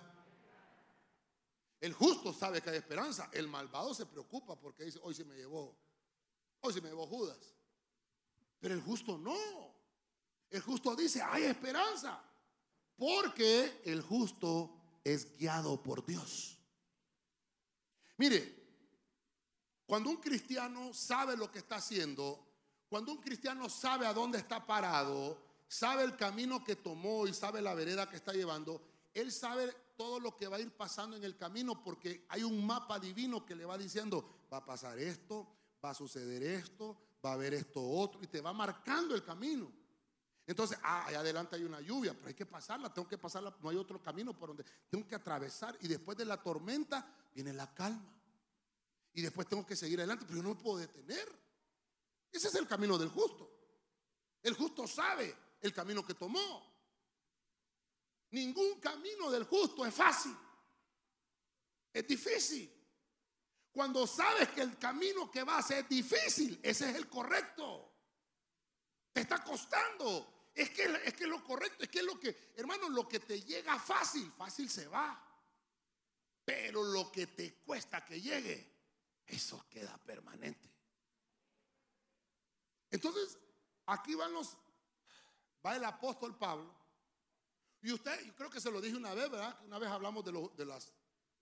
El justo sabe que hay esperanza. El malvado se preocupa porque dice, hoy se me llevó, hoy se me llevó Judas. Pero el justo no. El justo dice, hay esperanza. Porque el justo es guiado por Dios. Mire, cuando un cristiano sabe lo que está haciendo, cuando un cristiano sabe a dónde está parado, sabe el camino que tomó y sabe la vereda que está llevando, él sabe todo lo que va a ir pasando en el camino porque hay un mapa divino que le va diciendo, va a pasar esto, va a suceder esto, va a haber esto otro, y te va marcando el camino. Entonces, ah, ahí adelante hay una lluvia, pero hay que pasarla, tengo que pasarla, no hay otro camino por donde tengo que atravesar. Y después de la tormenta viene la calma. Y después tengo que seguir adelante, pero yo no puedo detener. Ese es el camino del justo. El justo sabe el camino que tomó. Ningún camino del justo es fácil. Es difícil. Cuando sabes que el camino que vas es difícil, ese es el correcto. Te está costando. Es que es que lo correcto, es que lo que, hermano, lo que te llega fácil, fácil se va. Pero lo que te cuesta que llegue, eso queda permanente. Entonces, aquí van los va el apóstol Pablo. Y usted, yo creo que se lo dije una vez, ¿verdad? Una vez hablamos de, de las,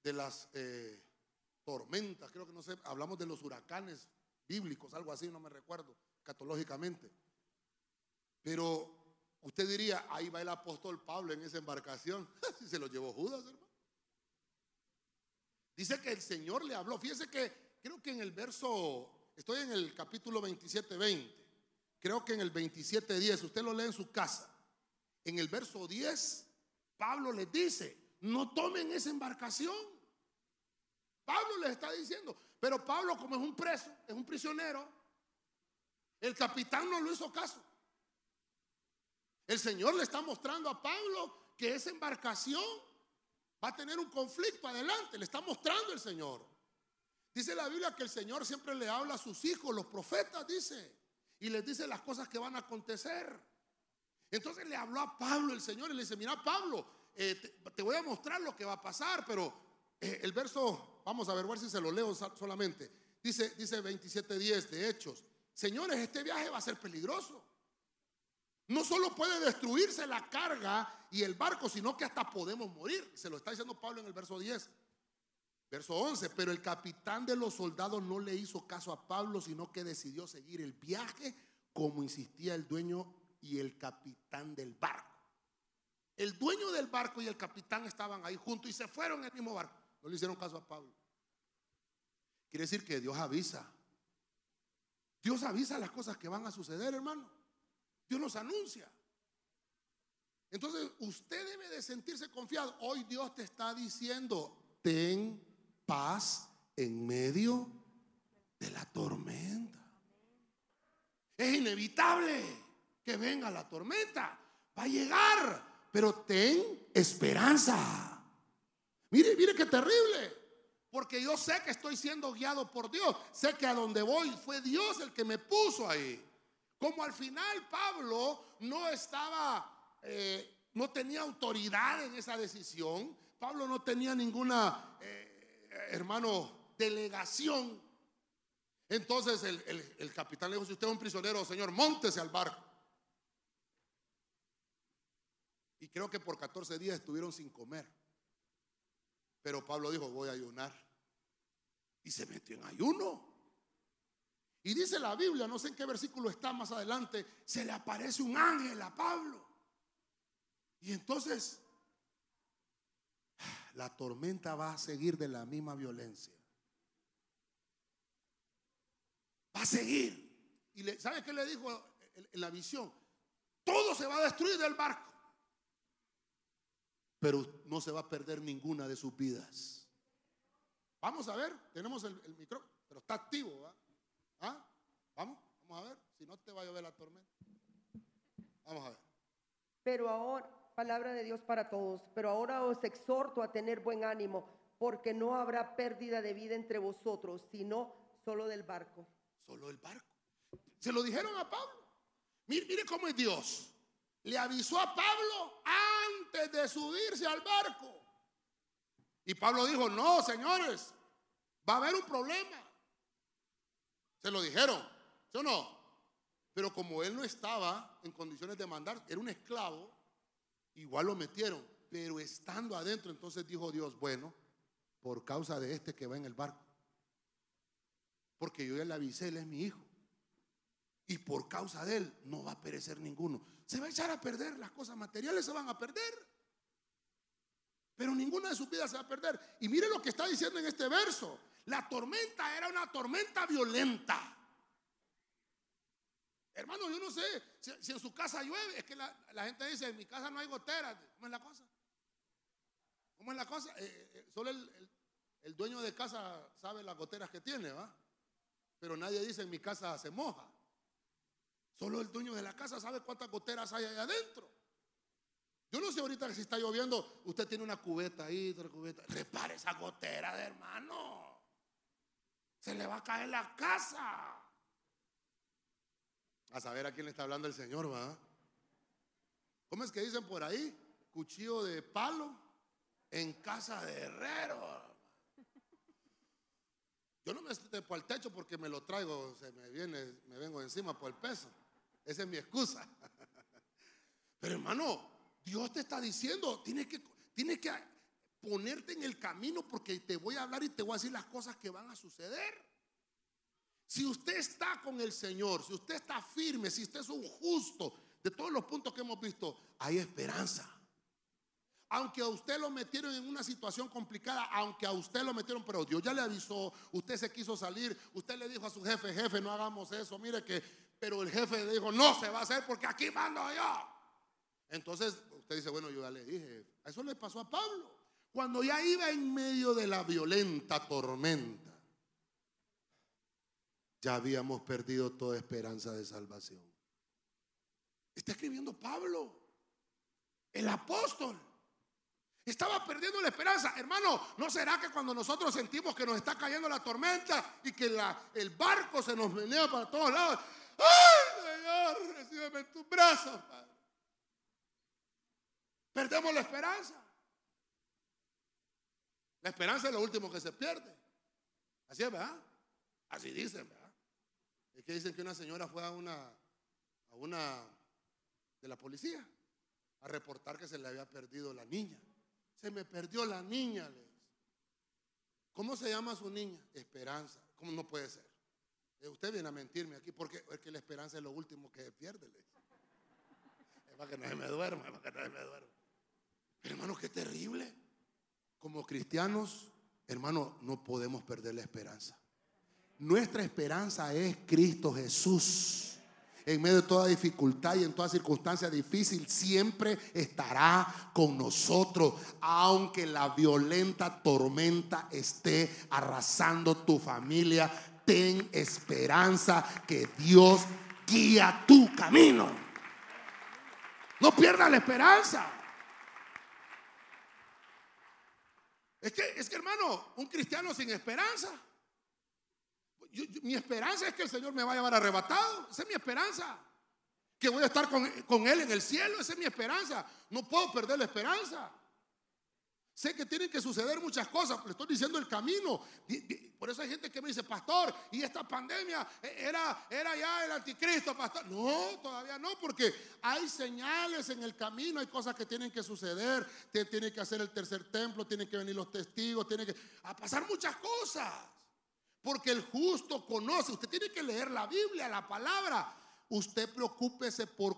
de las eh, tormentas, creo que no sé, hablamos de los huracanes bíblicos, algo así, no me recuerdo, catológicamente. Pero usted diría, ahí va el apóstol Pablo en esa embarcación. si se lo llevó Judas, hermano. Dice que el Señor le habló. Fíjese que creo que en el verso, estoy en el capítulo 27, 20. Creo que en el 27, 10, usted lo lee en su casa. En el verso 10, Pablo les dice, no tomen esa embarcación. Pablo les está diciendo, pero Pablo como es un preso, es un prisionero, el capitán no lo hizo caso. El Señor le está mostrando a Pablo que esa embarcación va a tener un conflicto adelante, le está mostrando el Señor. Dice la Biblia que el Señor siempre le habla a sus hijos, los profetas, dice, y les dice las cosas que van a acontecer. Entonces le habló a Pablo el Señor y le dice, mira Pablo, eh, te, voy a mostrar lo que va a pasar, pero eh, el verso, vamos a ver, ver si se lo leo solamente. Dice, dice 27.10 de Hechos, señores, este viaje va a ser peligroso. No solo puede destruirse la carga y el barco, sino que hasta podemos morir. Se lo está diciendo Pablo en el verso 10. Verso 11, pero el capitán de los soldados no le hizo caso a Pablo, sino que decidió seguir el viaje como insistía el dueño y el capitán del barco. El dueño del barco y el capitán estaban ahí juntos y se fueron en el mismo barco. No le hicieron caso a Pablo. Quiere decir que Dios avisa. Dios avisa las cosas que van a suceder, hermano. Dios nos anuncia. Entonces usted debe de sentirse confiado. Hoy Dios te está diciendo, ten paz en medio de la tormenta. Es inevitable que venga la tormenta. Va a llegar, pero ten esperanza. Mire, mire qué terrible. Porque yo sé que estoy siendo guiado por Dios. Sé que a donde voy fue Dios el que me puso ahí. Como al final Pablo no estaba, eh, no tenía autoridad en esa decisión. Pablo no tenía ninguna, eh, hermano, delegación. Entonces el, capitán le dijo, si usted es un prisionero, señor, montese al barco. Y creo que por 14 días estuvieron sin comer. Pero Pablo dijo, voy a ayunar. Y se metió en ayuno. Y dice la Biblia, no sé en qué versículo está más adelante, se le aparece un ángel a Pablo. Y entonces la tormenta va a seguir de la misma violencia. Va a seguir. Y le, ¿sabe qué le dijo en la visión? Todo se va a destruir del barco. Pero no se va a perder ninguna de sus vidas. Vamos a ver, tenemos el, micrófono, pero está activo. ¿va? ¿Ah? Vamos, vamos a ver. Si no te va a llover la tormenta. Vamos a ver. Pero ahora, palabra de Dios para todos, pero ahora os exhorto a tener buen ánimo, porque no habrá pérdida de vida entre vosotros, sino solo del barco. Solo el barco. Se lo dijeron a Pablo. Mire, mire cómo es Dios. Le avisó a Pablo antes de subirse al barco. Y Pablo dijo, no, señores, va a haber un problema. Se lo dijeron, ¿sí o no? Pero como él no estaba en condiciones de mandar, era un esclavo, igual lo metieron. Pero estando adentro, entonces dijo Dios, bueno, por causa de este que va en el barco. Porque yo ya le avisé, él es mi hijo. Y por causa de él no va a perecer ninguno. Se va a echar a perder, las cosas materiales se van a perder. Pero ninguna de sus vidas se va a perder. Y mire lo que está diciendo en este verso. La tormenta era una tormenta violenta. Hermano, yo no sé si, en su casa llueve. Es que la, gente dice, en mi casa no hay goteras. ¿Cómo es la cosa? ¿Cómo es la cosa? Eh, eh, eh, solo el, dueño de casa sabe las goteras que tiene, ¿va? Pero nadie dice, en mi casa se moja. Solo el dueño de la casa sabe cuántas goteras hay ahí adentro. Yo no sé ahorita si está lloviendo, usted tiene una cubeta ahí, otra cubeta. Repare esa gotera de hermano se le va a caer la casa. A saber a quién le está hablando el Señor, ¿va? ¿Cómo es que dicen por ahí? Cuchillo de palo en casa de herrero. Yo no me trepo al techo porque me lo traigo, se me viene, me vengo encima por el peso. Esa es mi excusa. Pero hermano, Dios te está diciendo, tienes que, tienes que ponerte en el camino porque te voy a hablar y te voy a decir las cosas que van a suceder. Si usted está con el Señor, si usted está firme, si usted es un justo, de todos los puntos que hemos visto, hay esperanza. Aunque a usted lo metieron en una situación complicada, aunque a usted lo metieron, pero Dios ya le avisó, usted se quiso salir, usted le dijo a su jefe, jefe, no hagamos eso, mire que, pero el jefe le dijo, no se va a hacer porque aquí mando yo. Entonces usted dice, bueno, yo ya le dije, eso le pasó a Pablo. Cuando ya iba en medio de la violenta tormenta, ya habíamos perdido toda esperanza de salvación. Está escribiendo Pablo, el apóstol. Estaba perdiendo la esperanza. Hermano, ¿no será que cuando nosotros sentimos que nos está cayendo la tormenta y que el barco se nos menea para todos lados? ¡Ay, Señor, recíbeme en tus brazos, Perdemos la esperanza. La esperanza es lo último que se pierde. Así es, ¿verdad? Así dicen, ¿verdad? Es que dicen que una señora fue a una, a una de la policía a reportar que se le había perdido la niña. Se me perdió la niña, les. ¿Cómo se llama su niña? Esperanza. ¿Cómo no puede ser? Eh, usted viene a mentirme aquí porque es que la esperanza es lo último que pierde. Es para que no me duerma, es para que no me duerma. Hermano, qué terrible. Como cristianos, hermano, no podemos perder la esperanza. Nuestra esperanza es Cristo Jesús. En medio de toda dificultad y en toda circunstancia difícil, siempre estará con nosotros, aunque la violenta tormenta esté arrasando tu familia. Ten esperanza que Dios guía tu camino. No pierdas la esperanza. Es que, es que hermano, un cristiano sin esperanza mi esperanza es que el Señor me va a llevar arrebatado. Esa es mi esperanza. Que voy a estar con, con Él en el cielo. Esa es mi esperanza. No puedo perder la esperanza. Sé que tienen que suceder muchas cosas, le estoy diciendo el camino. Por eso hay gente que me dice, pastor, y esta pandemia eh, era, era ya el anticristo, pastor. No, todavía no, porque hay señales en el camino, hay cosas que tienen que suceder. Tiene que hacer el tercer templo, tienen que venir los testigos, tiene que a pasar muchas cosas. Porque el justo conoce. Usted tiene que leer la Biblia, la palabra. Usted preocúpese por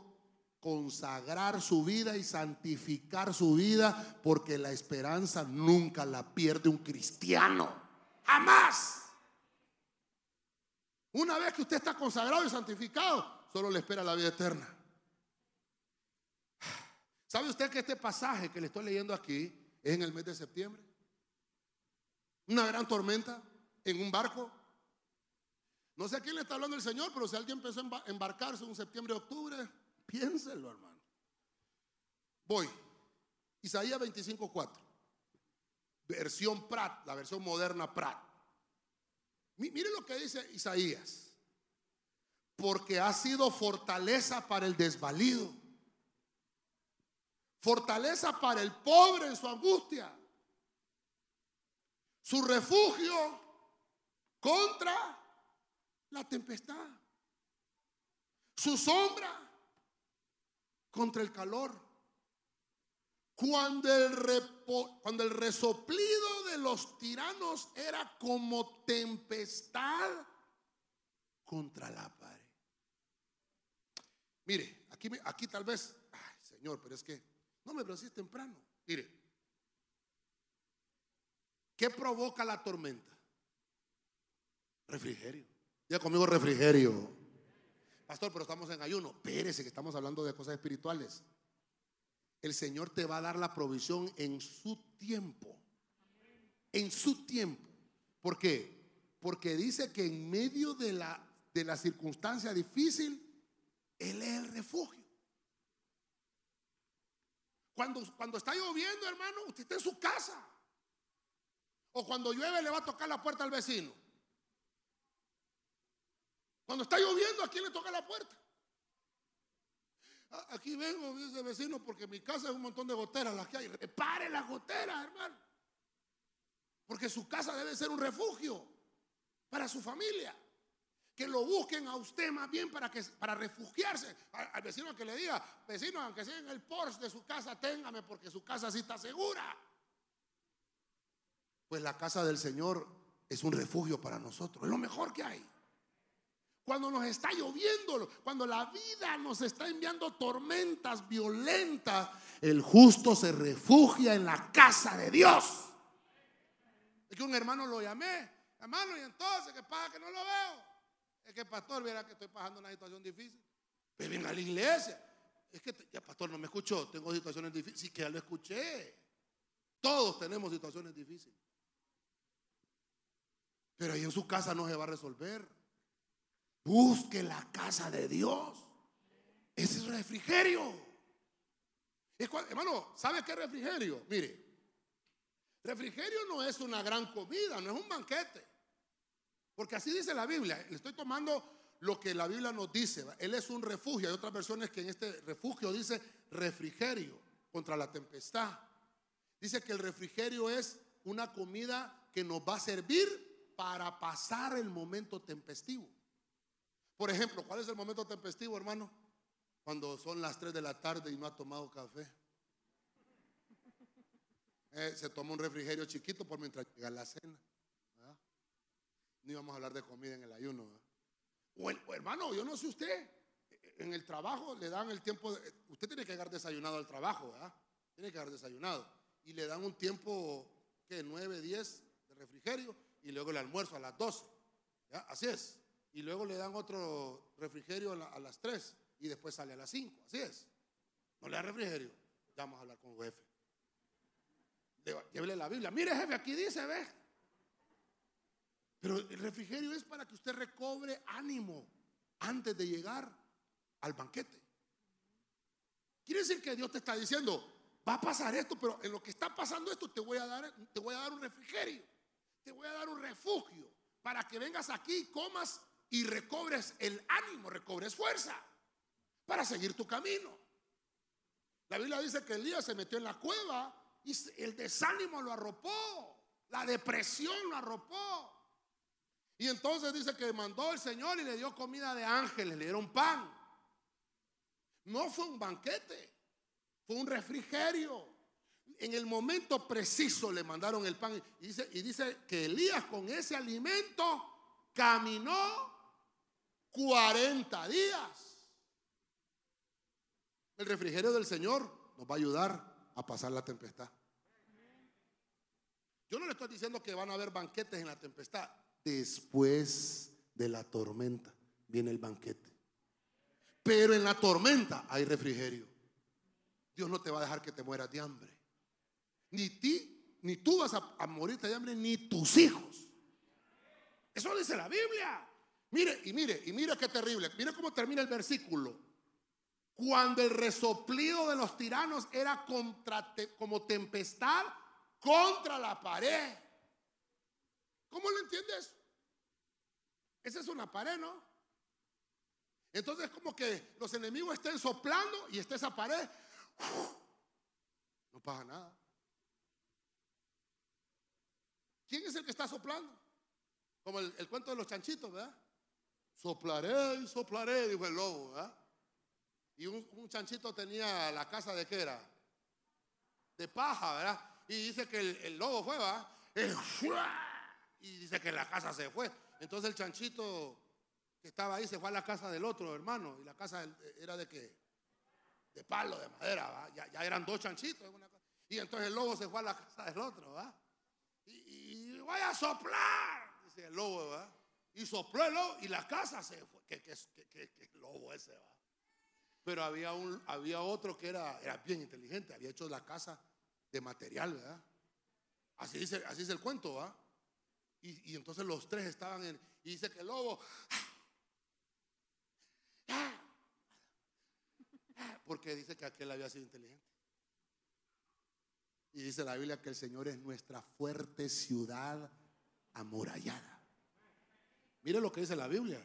consagrar su vida y santificar su vida, porque la esperanza nunca la pierde un cristiano. Jamás. Una vez que usted está consagrado y santificado, solo le espera la vida eterna. ¿Sabe usted que este pasaje que le estoy leyendo aquí es en el mes de septiembre? Una gran tormenta en un barco. No sé a quién le está hablando el Señor, pero si alguien empezó a embarcarse en septiembre, octubre, piénselo, hermano. Voy. Isaías 25:4. Versión Prat, la versión moderna Prat. Mire lo que dice Isaías. Porque ha sido fortaleza para el desvalido. Fortaleza para el pobre en su angustia. Su refugio contra la tempestad. Su sombra contra el calor. Cuando el, cuando el resoplido de los tiranos era como tempestad contra la pared. Mire, aquí, aquí tal vez, ay Señor, pero es que, no me pero temprano. Mire, ¿qué provoca la tormenta? Refrigerio. Ya conmigo refrigerio. Pastor, pero estamos en ayuno. Pérese que estamos hablando de cosas espirituales. El Señor te va a dar la provisión en su tiempo. En su tiempo. ¿Por qué? Porque dice que en medio de la, de la circunstancia difícil, Él es el refugio. Cuando, cuando está lloviendo, hermano, usted está en su casa. O cuando llueve le va a tocar la puerta al vecino. Cuando está lloviendo, ¿a quién le toca la puerta? Aquí vengo, dice vecino, porque mi casa es un montón de goteras las que hay. Repare las goteras, hermano. Porque su casa debe ser un refugio para su familia. que lo busquen a usted más bien para, que, para refugiarse. Al, al vecino que le diga, vecino, aunque sea en el Porsche de su casa, téngame porque su casa sí está segura. Pues la casa del Señor es un refugio para nosotros, es lo mejor que hay. Cuando nos está lloviendo, cuando la vida nos está enviando tormentas violentas, el justo se refugia en la casa de Dios. Es que un hermano lo llamé, hermano, y entonces, ¿qué pasa que no lo veo? Es que pastor, verá que estoy pasando una situación difícil. Pero venga a la iglesia. Es que ya pastor no me escuchó, tengo situaciones difíciles. Sí que ya lo escuché. Todos tenemos situaciones difíciles. Pero ahí en su casa no se va a resolver. Busque la casa de Dios. Ese es refrigerio. hermano, ¿sabe qué refrigerio? Mire, refrigerio no es una gran comida, no es un banquete. Porque así dice la Biblia. Le estoy tomando lo que la Biblia nos dice. Él es un refugio. Hay otras versiones que en este refugio dice refrigerio contra la tempestad. Dice que el refrigerio es una comida que nos va a servir para pasar el momento tempestivo. Por ejemplo, ¿cuál es el momento tempestivo, hermano? Cuando son las 3 de la tarde y no ha tomado café. Eh, se toma un refrigerio chiquito por mientras llega la cena. No íbamos a hablar de comida en el ayuno. O, hermano, yo no sé usted, en el trabajo le dan el tiempo, usted tiene que llegar desayunado al trabajo, ¿verdad? Tiene que llegar desayunado. Y le dan un tiempo, que 9, 10 de refrigerio y luego el almuerzo a las 12. Así es. Y luego le dan otro refrigerio a, las 3 y después sale a las 5. Así es. No le da refrigerio. Vamos a hablar con el jefe. Llévele la Biblia. Mire, jefe, aquí dice, ve. Pero el refrigerio es para que usted recobre ánimo antes de llegar al banquete. Quiere decir que Dios te está diciendo, va a pasar esto, pero en lo que está pasando esto te voy a dar, te voy a dar un refrigerio, te voy a dar un refugio para que vengas aquí, comas y recobres el ánimo, recobres fuerza para seguir tu camino. La Biblia dice que Elías se metió en la cueva y el desánimo lo arropó, la depresión lo arropó. Y entonces dice que mandó el Señor y le dio comida de ángeles, le dieron pan. No fue un banquete, fue un refrigerio. En el momento preciso le mandaron el pan. Y dice, y dice que Elías con ese alimento caminó 40 días. El refrigerio del Señor nos va a ayudar a pasar la tempestad. Yo no le estoy diciendo que van a haber banquetes en la tempestad. Después de la tormenta viene el banquete. Pero en la tormenta hay refrigerio. Dios no te va a dejar que te mueras de hambre. Ni ti, ni tú vas a, morirte de hambre, ni tus hijos. Eso dice la Biblia. Mire, y mire, y mire qué terrible. Mire cómo termina el versículo. Cuando el resoplido de los tiranos era contra, como tempestad contra la pared. ¿Cómo lo entiendes? Esa es una pared, ¿no? Entonces es como que los enemigos estén soplando y esté esa pared. No pasa nada. ¿Quién es el que está soplando? Como el, cuento de los chanchitos, ¿verdad? Soplaré y soplaré, dijo el lobo, ¿verdad? Y un, chanchito tenía la casa de qué era? De paja, ¿verdad? Y dice que el, lobo fue, ¿verdad? y dice que la casa se fue. Entonces el chanchito que estaba ahí se fue a la casa del otro hermano. Y la casa era de qué? De palo, de madera. Ya, eran dos chanchitos. Y entonces el lobo se fue a la casa del otro. ¿va? Y, vaya a soplar, dice el lobo. ¿va? Y sopló el lobo y la casa se fue. Que, que, lobo ese va. Pero había, un, había otro que era, era bien inteligente. Había hecho la casa de material, ¿verdad? Así dice, así es el cuento, ¿va? Y, entonces los tres estaban en. Y dice que el lobo. Porque dice que aquel había sido inteligente. Y dice la Biblia que el Señor es nuestra fuerte ciudad amurallada. Mire lo que dice la Biblia.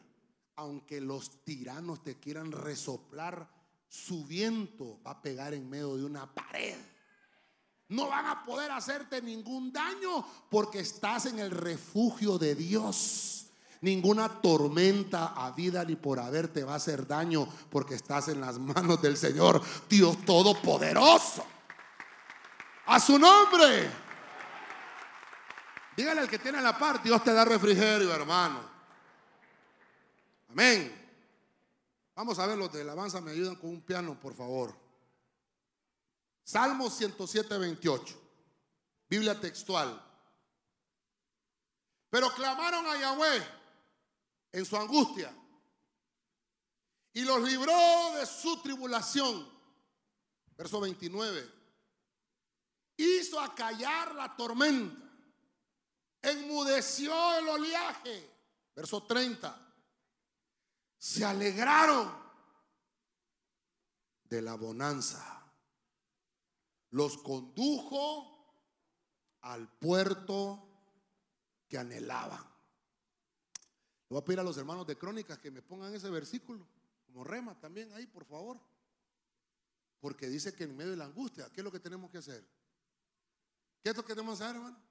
Aunque los tiranos te quieran resoplar, su viento va a pegar en medio de una pared. No van a poder hacerte ningún daño porque estás en el refugio de Dios. Ninguna tormenta a vida ni por haber te va a hacer daño porque estás en las manos del Señor, Dios Todopoderoso. A su nombre. Dígale al que tiene la par, Dios te da refrigerio, hermano. Amén. Vamos a ver los de alabanza, me ayudan con un piano, por favor. Salmo 107, 28. Biblia textual. Pero clamaron a Yahweh en su angustia y los libró de su tribulación. Verso 29. Hizo acallar la tormenta, enmudeció el oleaje. Verso 30. Se alegraron de la bonanza. Los condujo al puerto que anhelaban. Le voy a pedir a los hermanos de Crónicas que me pongan ese versículo, como rema también ahí, por favor. Porque dice que en medio de la angustia, ¿qué es lo que tenemos que hacer? ¿Qué es lo que tenemos que hacer, hermano?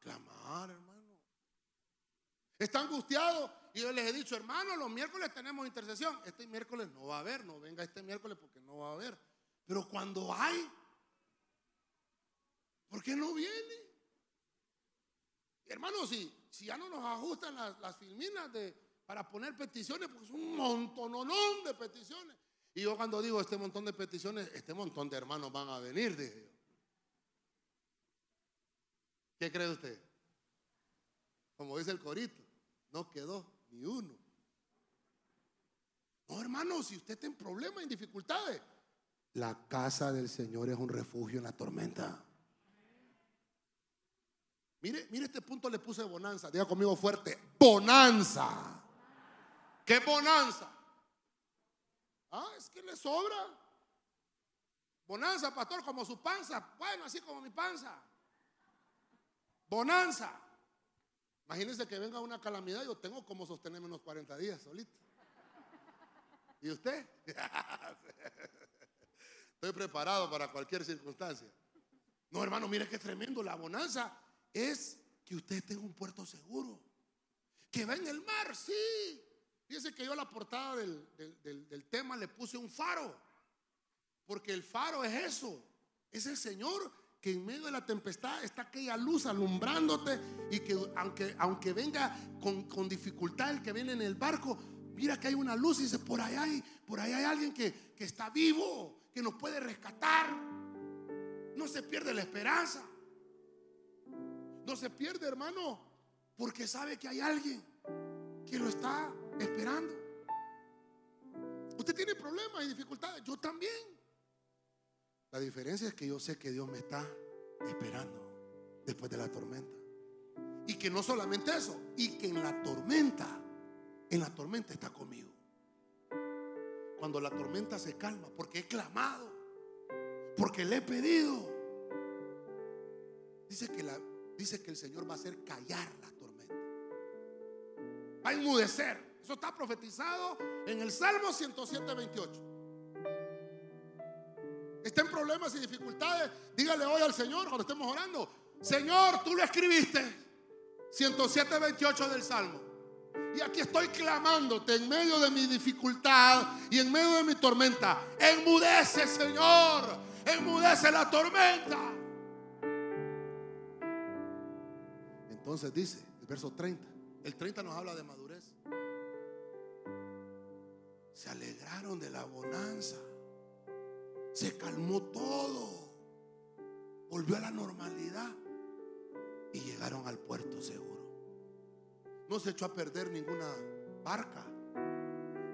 Clamar, hermano. Está angustiado y yo les he dicho, hermano, los miércoles tenemos intercesión. Este miércoles no va a haber, no venga este miércoles porque no va a haber. Pero cuando hay, ¿por qué no viene? Hermanos, si, si ya no nos ajustan las, filminas de, para poner peticiones, porque es un montononón de peticiones. Y yo cuando digo este montón de peticiones, este montón de hermanos van a venir, dije yo. ¿Qué cree usted? Como dice el corito, no quedó ni uno. No, hermanos, si usted tiene problemas y dificultades, la casa del Señor es un refugio en la tormenta. Mire, mire este punto le puse bonanza. Diga conmigo fuerte. Bonanza. ¿Qué bonanza? Ah, es que le sobra. Bonanza, pastor, como su panza. Bueno, así como mi panza. Bonanza. Imagínense que venga una calamidad. Yo tengo como sostenerme unos 40 días solito. ¿Y usted? Estoy preparado para cualquier circunstancia. No, hermano, mire qué tremendo. La bonanza es que usted tenga un puerto seguro. Que va en el mar, sí. Fíjese que yo a la portada del, tema le puse un faro. Porque el faro es eso. Es el Señor que en medio de la tempestad está aquella luz alumbrándote y que aunque, aunque venga con, dificultad el que viene en el barco, mira que hay una luz y dice, por ahí hay, por ahí hay alguien que, que está vivo, que nos puede rescatar. No se pierde la esperanza. No se pierde, hermano, porque sabe que hay alguien que lo está esperando. Usted tiene problemas y dificultades, yo también. La diferencia es que yo sé que Dios me está esperando después de la tormenta. Y que no solamente eso, y que en la tormenta, en la tormenta está conmigo. Cuando la tormenta se calma, porque he clamado, porque le he pedido. Dice que el Señor va a hacer callar la tormenta. Va a enmudecer. Eso está profetizado en el Salmo 107, 28. Está en problemas y dificultades. Dígale hoy al Señor cuando estemos orando. Señor, tú lo escribiste. 107, 28 del Salmo. Y aquí estoy clamándote en medio de mi dificultad y en medio de mi tormenta. Enmudece, Señor. Enmudece la tormenta. Entonces dice, el verso 30, el 30 nos habla de madurez. Se alegraron de la bonanza. Se calmó todo. Volvió a la normalidad. Y llegaron al puerto seguro. No se echó a perder ninguna barca.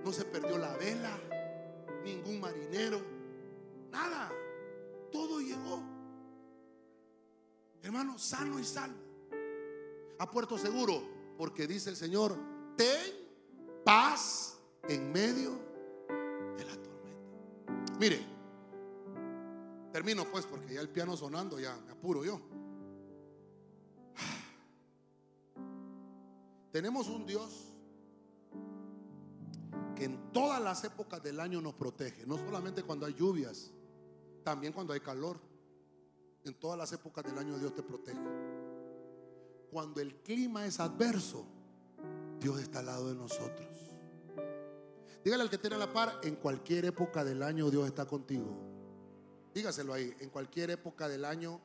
No se perdió la vela. Ningún marinero. Nada. Todo llegó. Hermano, sano y salvo a puerto seguro, porque dice el Señor, ten paz en medio de la tormenta. Mire, termino pues porque ya el piano sonando, ya me apuro yo. Tenemos un Dios que en todas las épocas del año nos protege, no solamente cuando hay lluvias, también cuando hay calor. En todas las épocas del año Dios te protege cuando el clima es adverso, Dios está al lado de nosotros. Dígale al que tiene la par, en cualquier época del año Dios está contigo. Dígaselo ahí, en cualquier época del año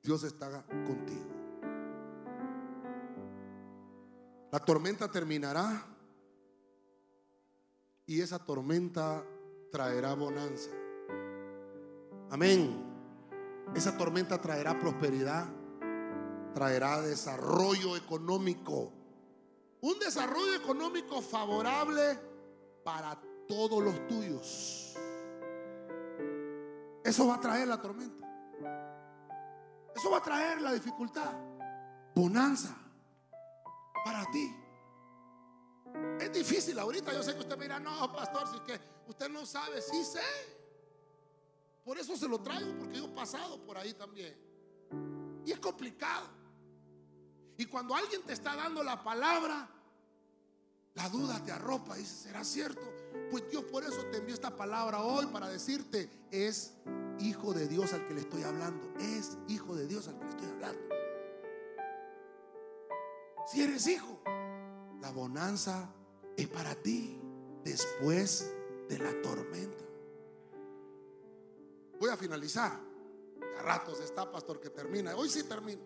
Dios está contigo. La tormenta terminará y esa tormenta traerá bonanza. Amén. Esa tormenta traerá prosperidad, traerá desarrollo económico. Un desarrollo económico favorable para todos los tuyos. Eso va a traer la tormenta. Eso va a traer la dificultad. Bonanza para ti. Es difícil ahorita. Yo sé que usted me dirá, no, pastor, si es que usted no sabe. Sí sé. Por eso se lo traigo, porque yo he pasado por ahí también. Y es complicado. Y cuando alguien te está dando la palabra, la duda te arropa. Dice, ¿será cierto? Pues Dios por eso te envió esta palabra hoy para decirte, es hijo de Dios al que le estoy hablando. Es hijo de Dios al que le estoy hablando. Si eres hijo, la bonanza es para ti después de la tormenta. Voy a finalizar. A ratos está, pastor, que termina. Hoy sí termina.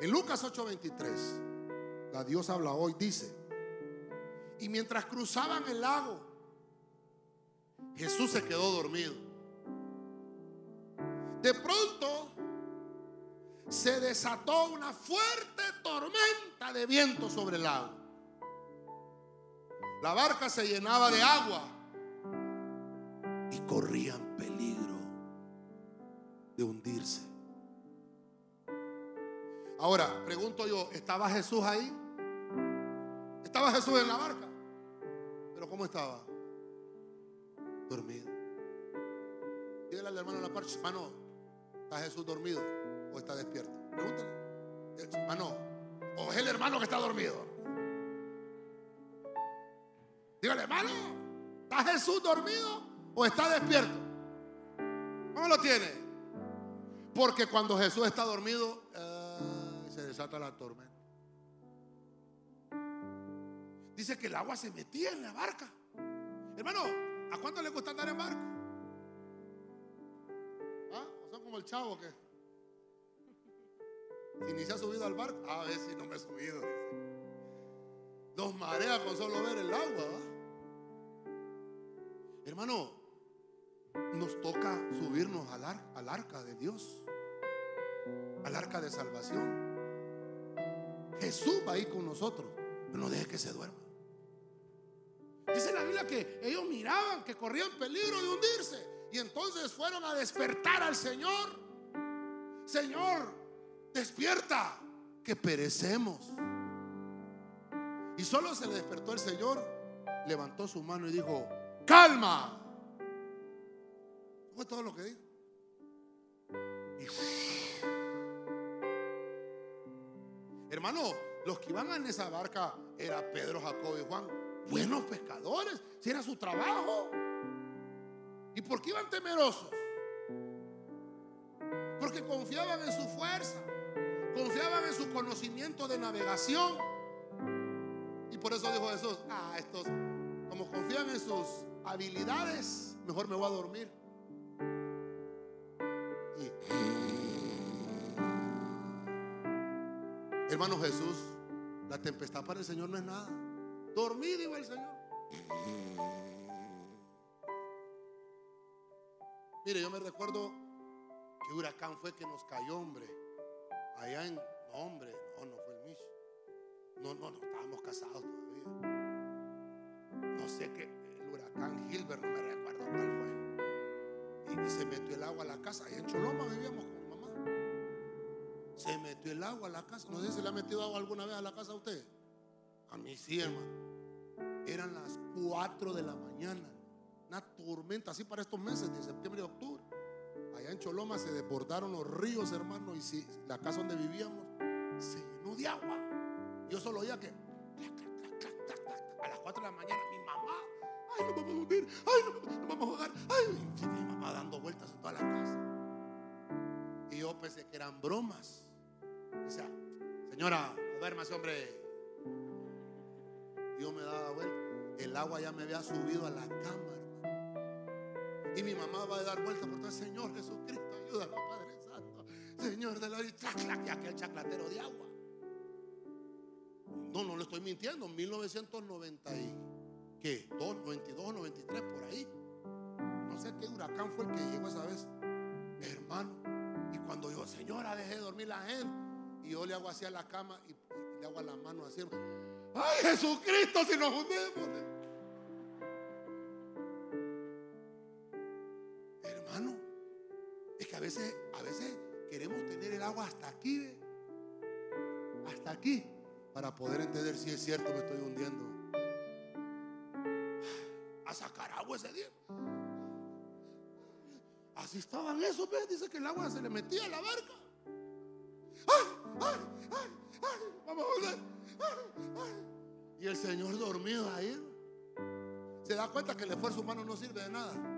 En Lucas 8:23, la Dios habla hoy, dice, y mientras cruzaban el lago, Jesús se quedó dormido. De pronto se desató una fuerte tormenta de viento sobre el lago. La barca se llenaba de agua y corrían peligro de hundirse. Ahora, pregunto yo, ¿estaba Jesús ahí? ¿Estaba Jesús en la barca? ¿Pero cómo estaba? Dormido. Dígale al hermano en la parte, hermano, ¿está Jesús dormido o está despierto? Pregúntale. Hermano, o es el hermano que está dormido. Dígale, hermano, ¿está Jesús dormido o está despierto? ¿Cómo lo tiene? Porque cuando Jesús está dormido, eh, se desata la tormenta. Dice que el agua se metía en la barca. Hermano, ¿a cuánto le gusta andar en barco? ¿Ah? ¿O son como el chavo que si ni se ha subido al barco? A ver si no me he subido. Nos marea con solo ver el agua. Hermano, nos toca subirnos al, al arca de Dios, al arca de salvación. Jesús va ahí con nosotros, pero no deje que se duerma. Dice la Biblia que ellos miraban que corrían peligro de hundirse y entonces fueron a despertar al Señor. Señor, despierta, que perecemos. Y solo se le despertó el Señor, levantó su mano y dijo, calma. Fue todo lo que dijo. Y- Hermano, los que iban en esa barca era Pedro, Jacob y Juan, buenos pescadores, si era su trabajo. ¿Y por qué iban temerosos? Porque confiaban en su fuerza, confiaban en su conocimiento de navegación. Y por eso dijo Jesús, ah, estos, como confían en sus habilidades, mejor me voy a dormir. Hermano Jesús, la tempestad para el Señor no es nada. Dormí, dijo el Señor. Mire, yo me recuerdo que huracán fue que nos cayó, hombre. Allá en. No, hombre, no, no fue el Mich. No, no, no, estábamos casados todavía. No sé qué, el huracán Gilbert, no me recuerdo cuál fue. Y, se metió el agua a la casa. Ahí en Choloma vivíamos con mamá. Se metió el agua a la casa. No sé si le ha metido agua alguna vez a la casa a usted. A mí sí, hermano. Eran las 4 de la mañana. Una tormenta así para estos meses de septiembre y octubre. Allá en Choloma se desbordaron los ríos, hermano. Y si, la casa donde vivíamos se llenó de agua. Yo solo oía que a las 4 de la mañana mi mamá. Ay, no vamos a hundir. Ay, no, no vamos a jugar. Ay, mi mamá dando vueltas en toda la casa. Y yo pensé que eran bromas. Dice, señora, duérmase, hombre. Yo me daba vuelta. El agua ya me había subido a la cama. Y mi mamá va a dar vuelta por todo Señor Jesucristo. Ayúdame, Padre Santo. Señor de la vida. Y aquel chaclatero de agua. No, no le estoy mintiendo. 1990 y ¿qué? 92, 93 por ahí. No sé qué huracán fue el que llegó esa vez. Hermano. Y cuando yo, señora, dejé de dormir la gente. Y yo le hago así a la cama y, y le hago a la mano así. Ay, Jesucristo, si nos hundimos. A veces, a veces queremos tener el agua hasta aquí, hasta aquí, para poder entender si es cierto me estoy hundiendo. A sacar agua ese día. Así estaban esos, ¿ves? Dice que el agua se le metía a la barca. ¡Ay, ay, ay, ay! Vamos a volver. ¡Ay, ay! Y el Señor dormido ahí. Se da cuenta que el esfuerzo humano no sirve de nada.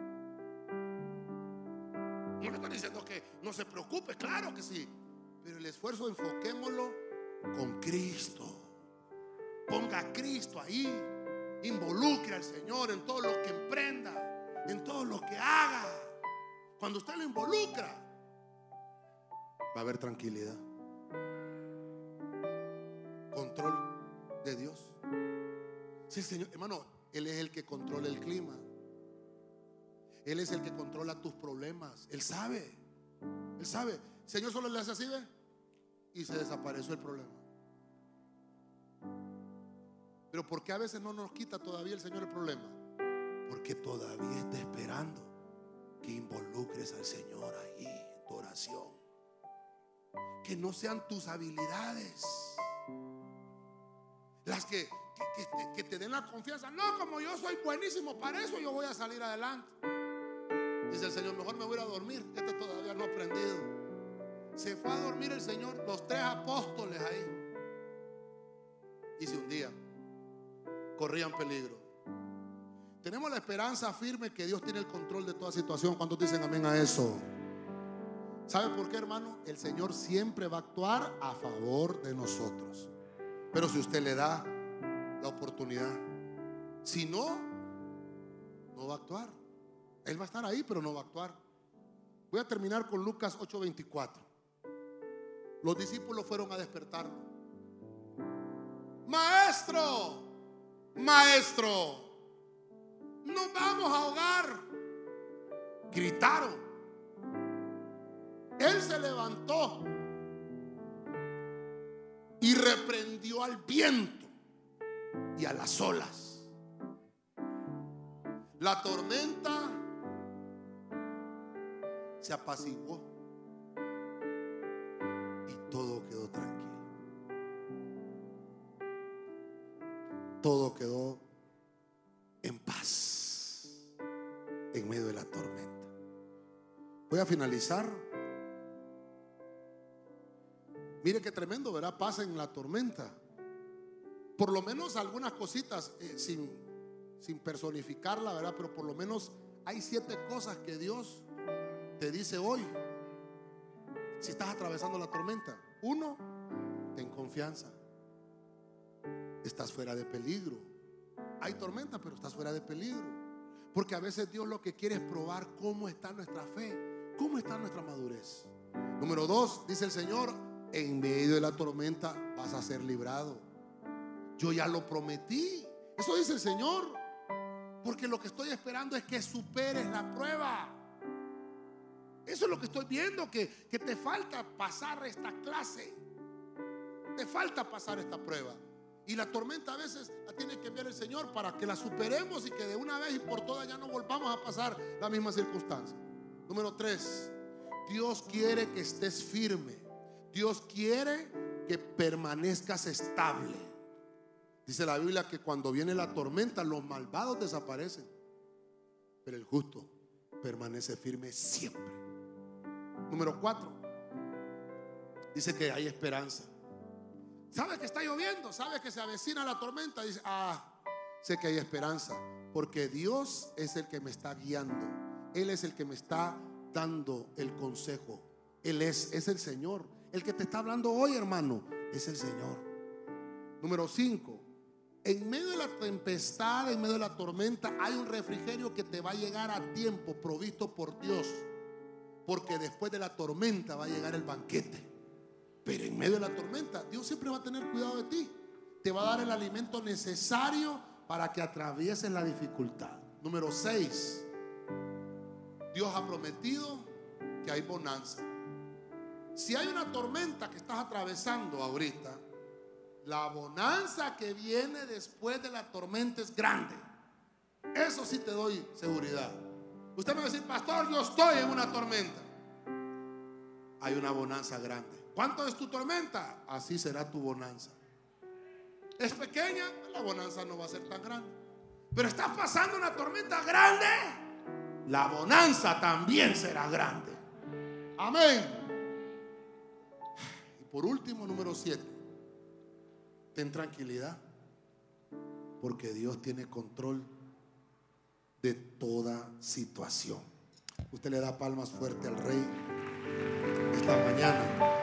No le estoy diciendo que no se preocupe, claro que sí. Pero el esfuerzo enfoquémoslo con Cristo. Ponga a Cristo ahí. Involucre al Señor en todo lo que emprenda, en todo lo que haga. Cuando usted lo involucra, va a haber tranquilidad. Control de Dios. Sí, Señor, hermano, Él es el que controla el clima. Él es el que controla tus problemas. Él sabe. Él sabe. Señor solo le hace así, ¿ve? Y se desapareció el problema. Pero ¿por qué a veces no nos quita todavía el Señor el problema? Porque todavía está esperando que involucres al Señor ahí en tu oración. Que no sean tus habilidades las que, que, te den la confianza. No, como yo soy buenísimo para eso, yo voy a salir adelante. Dice el Señor, mejor me voy a dormir. Este todavía no ha aprendido. Se fue a dormir el Señor, los tres apóstoles ahí. Y si un día corrían peligro. Tenemos la esperanza firme que Dios tiene el control de toda situación. Cuando dicen amén a eso? ¿Sabe por qué, hermano? El Señor siempre va a actuar a favor de nosotros. Pero si usted le da la oportunidad, si no, no va a actuar. Él va a estar ahí, pero no va a actuar. Voy a terminar con Lucas 8:24. Los discípulos fueron a despertarlo. Maestro, maestro, nos vamos a ahogar. Gritaron. Él se levantó y reprendió al viento y a las olas. La tormenta se apaciguó y todo quedó tranquilo. Todo quedó en paz en medio de la tormenta. Voy a finalizar. Mire qué tremendo, ¿verdad? Pasa en la tormenta. Por lo menos algunas cositas, eh, sin, sin personificarla, ¿verdad? Pero por lo menos hay siete cosas que Dios te dice hoy. Si estás atravesando la tormenta. Uno, ten confianza. Estás fuera de peligro. Hay tormenta, pero estás fuera de peligro. Porque a veces Dios lo que quiere es probar cómo está nuestra fe, cómo está nuestra madurez. Número dos, dice el Señor, en medio de la tormenta vas a ser librado. Yo ya lo prometí. Eso dice el Señor. Porque lo que estoy esperando es que superes la prueba. Eso es lo que estoy viendo, que, te falta pasar esta clase. Te falta pasar esta prueba. Y la tormenta a veces la tiene que enviar el Señor para que la superemos y que de una vez y por todas ya no volvamos a pasar la misma circunstancia. Número tres, Dios quiere que estés firme. Dios quiere que permanezcas estable. Dice la Biblia que cuando viene la tormenta los malvados desaparecen, pero el justo permanece firme siempre. Número cuatro, dice que hay esperanza. Sabe que está lloviendo, sabe que se avecina la tormenta. Dice, ah, sé que hay esperanza, porque Dios es el que me está guiando. Él es el que me está dando el consejo. Él es, es el Señor. El que te está hablando hoy, hermano, es el Señor. Número 5. En medio de la tempestad, en medio de la tormenta, hay un refrigerio que te va a llegar a tiempo, provisto por Dios. Porque después de la tormenta va a llegar el banquete. Pero en medio de la tormenta, Dios siempre va a tener cuidado de ti. Te va a dar el alimento necesario para que atravieses la dificultad. Número 6. Dios ha prometido que hay bonanza. Si hay una tormenta que estás atravesando ahorita, la bonanza que viene después de la tormenta es grande. Eso sí te doy seguridad. Usted me va a decir, pastor, yo estoy en una tormenta. Hay una bonanza grande. ¿Cuánto es tu tormenta? Así será tu bonanza. Es pequeña, la bonanza no va a ser tan grande. Pero estás pasando una tormenta grande, la bonanza también será grande. Amén. Y por último, número 7. Ten tranquilidad, porque Dios tiene control de toda situación. Usted le da palmas fuerte al rey esta mañana.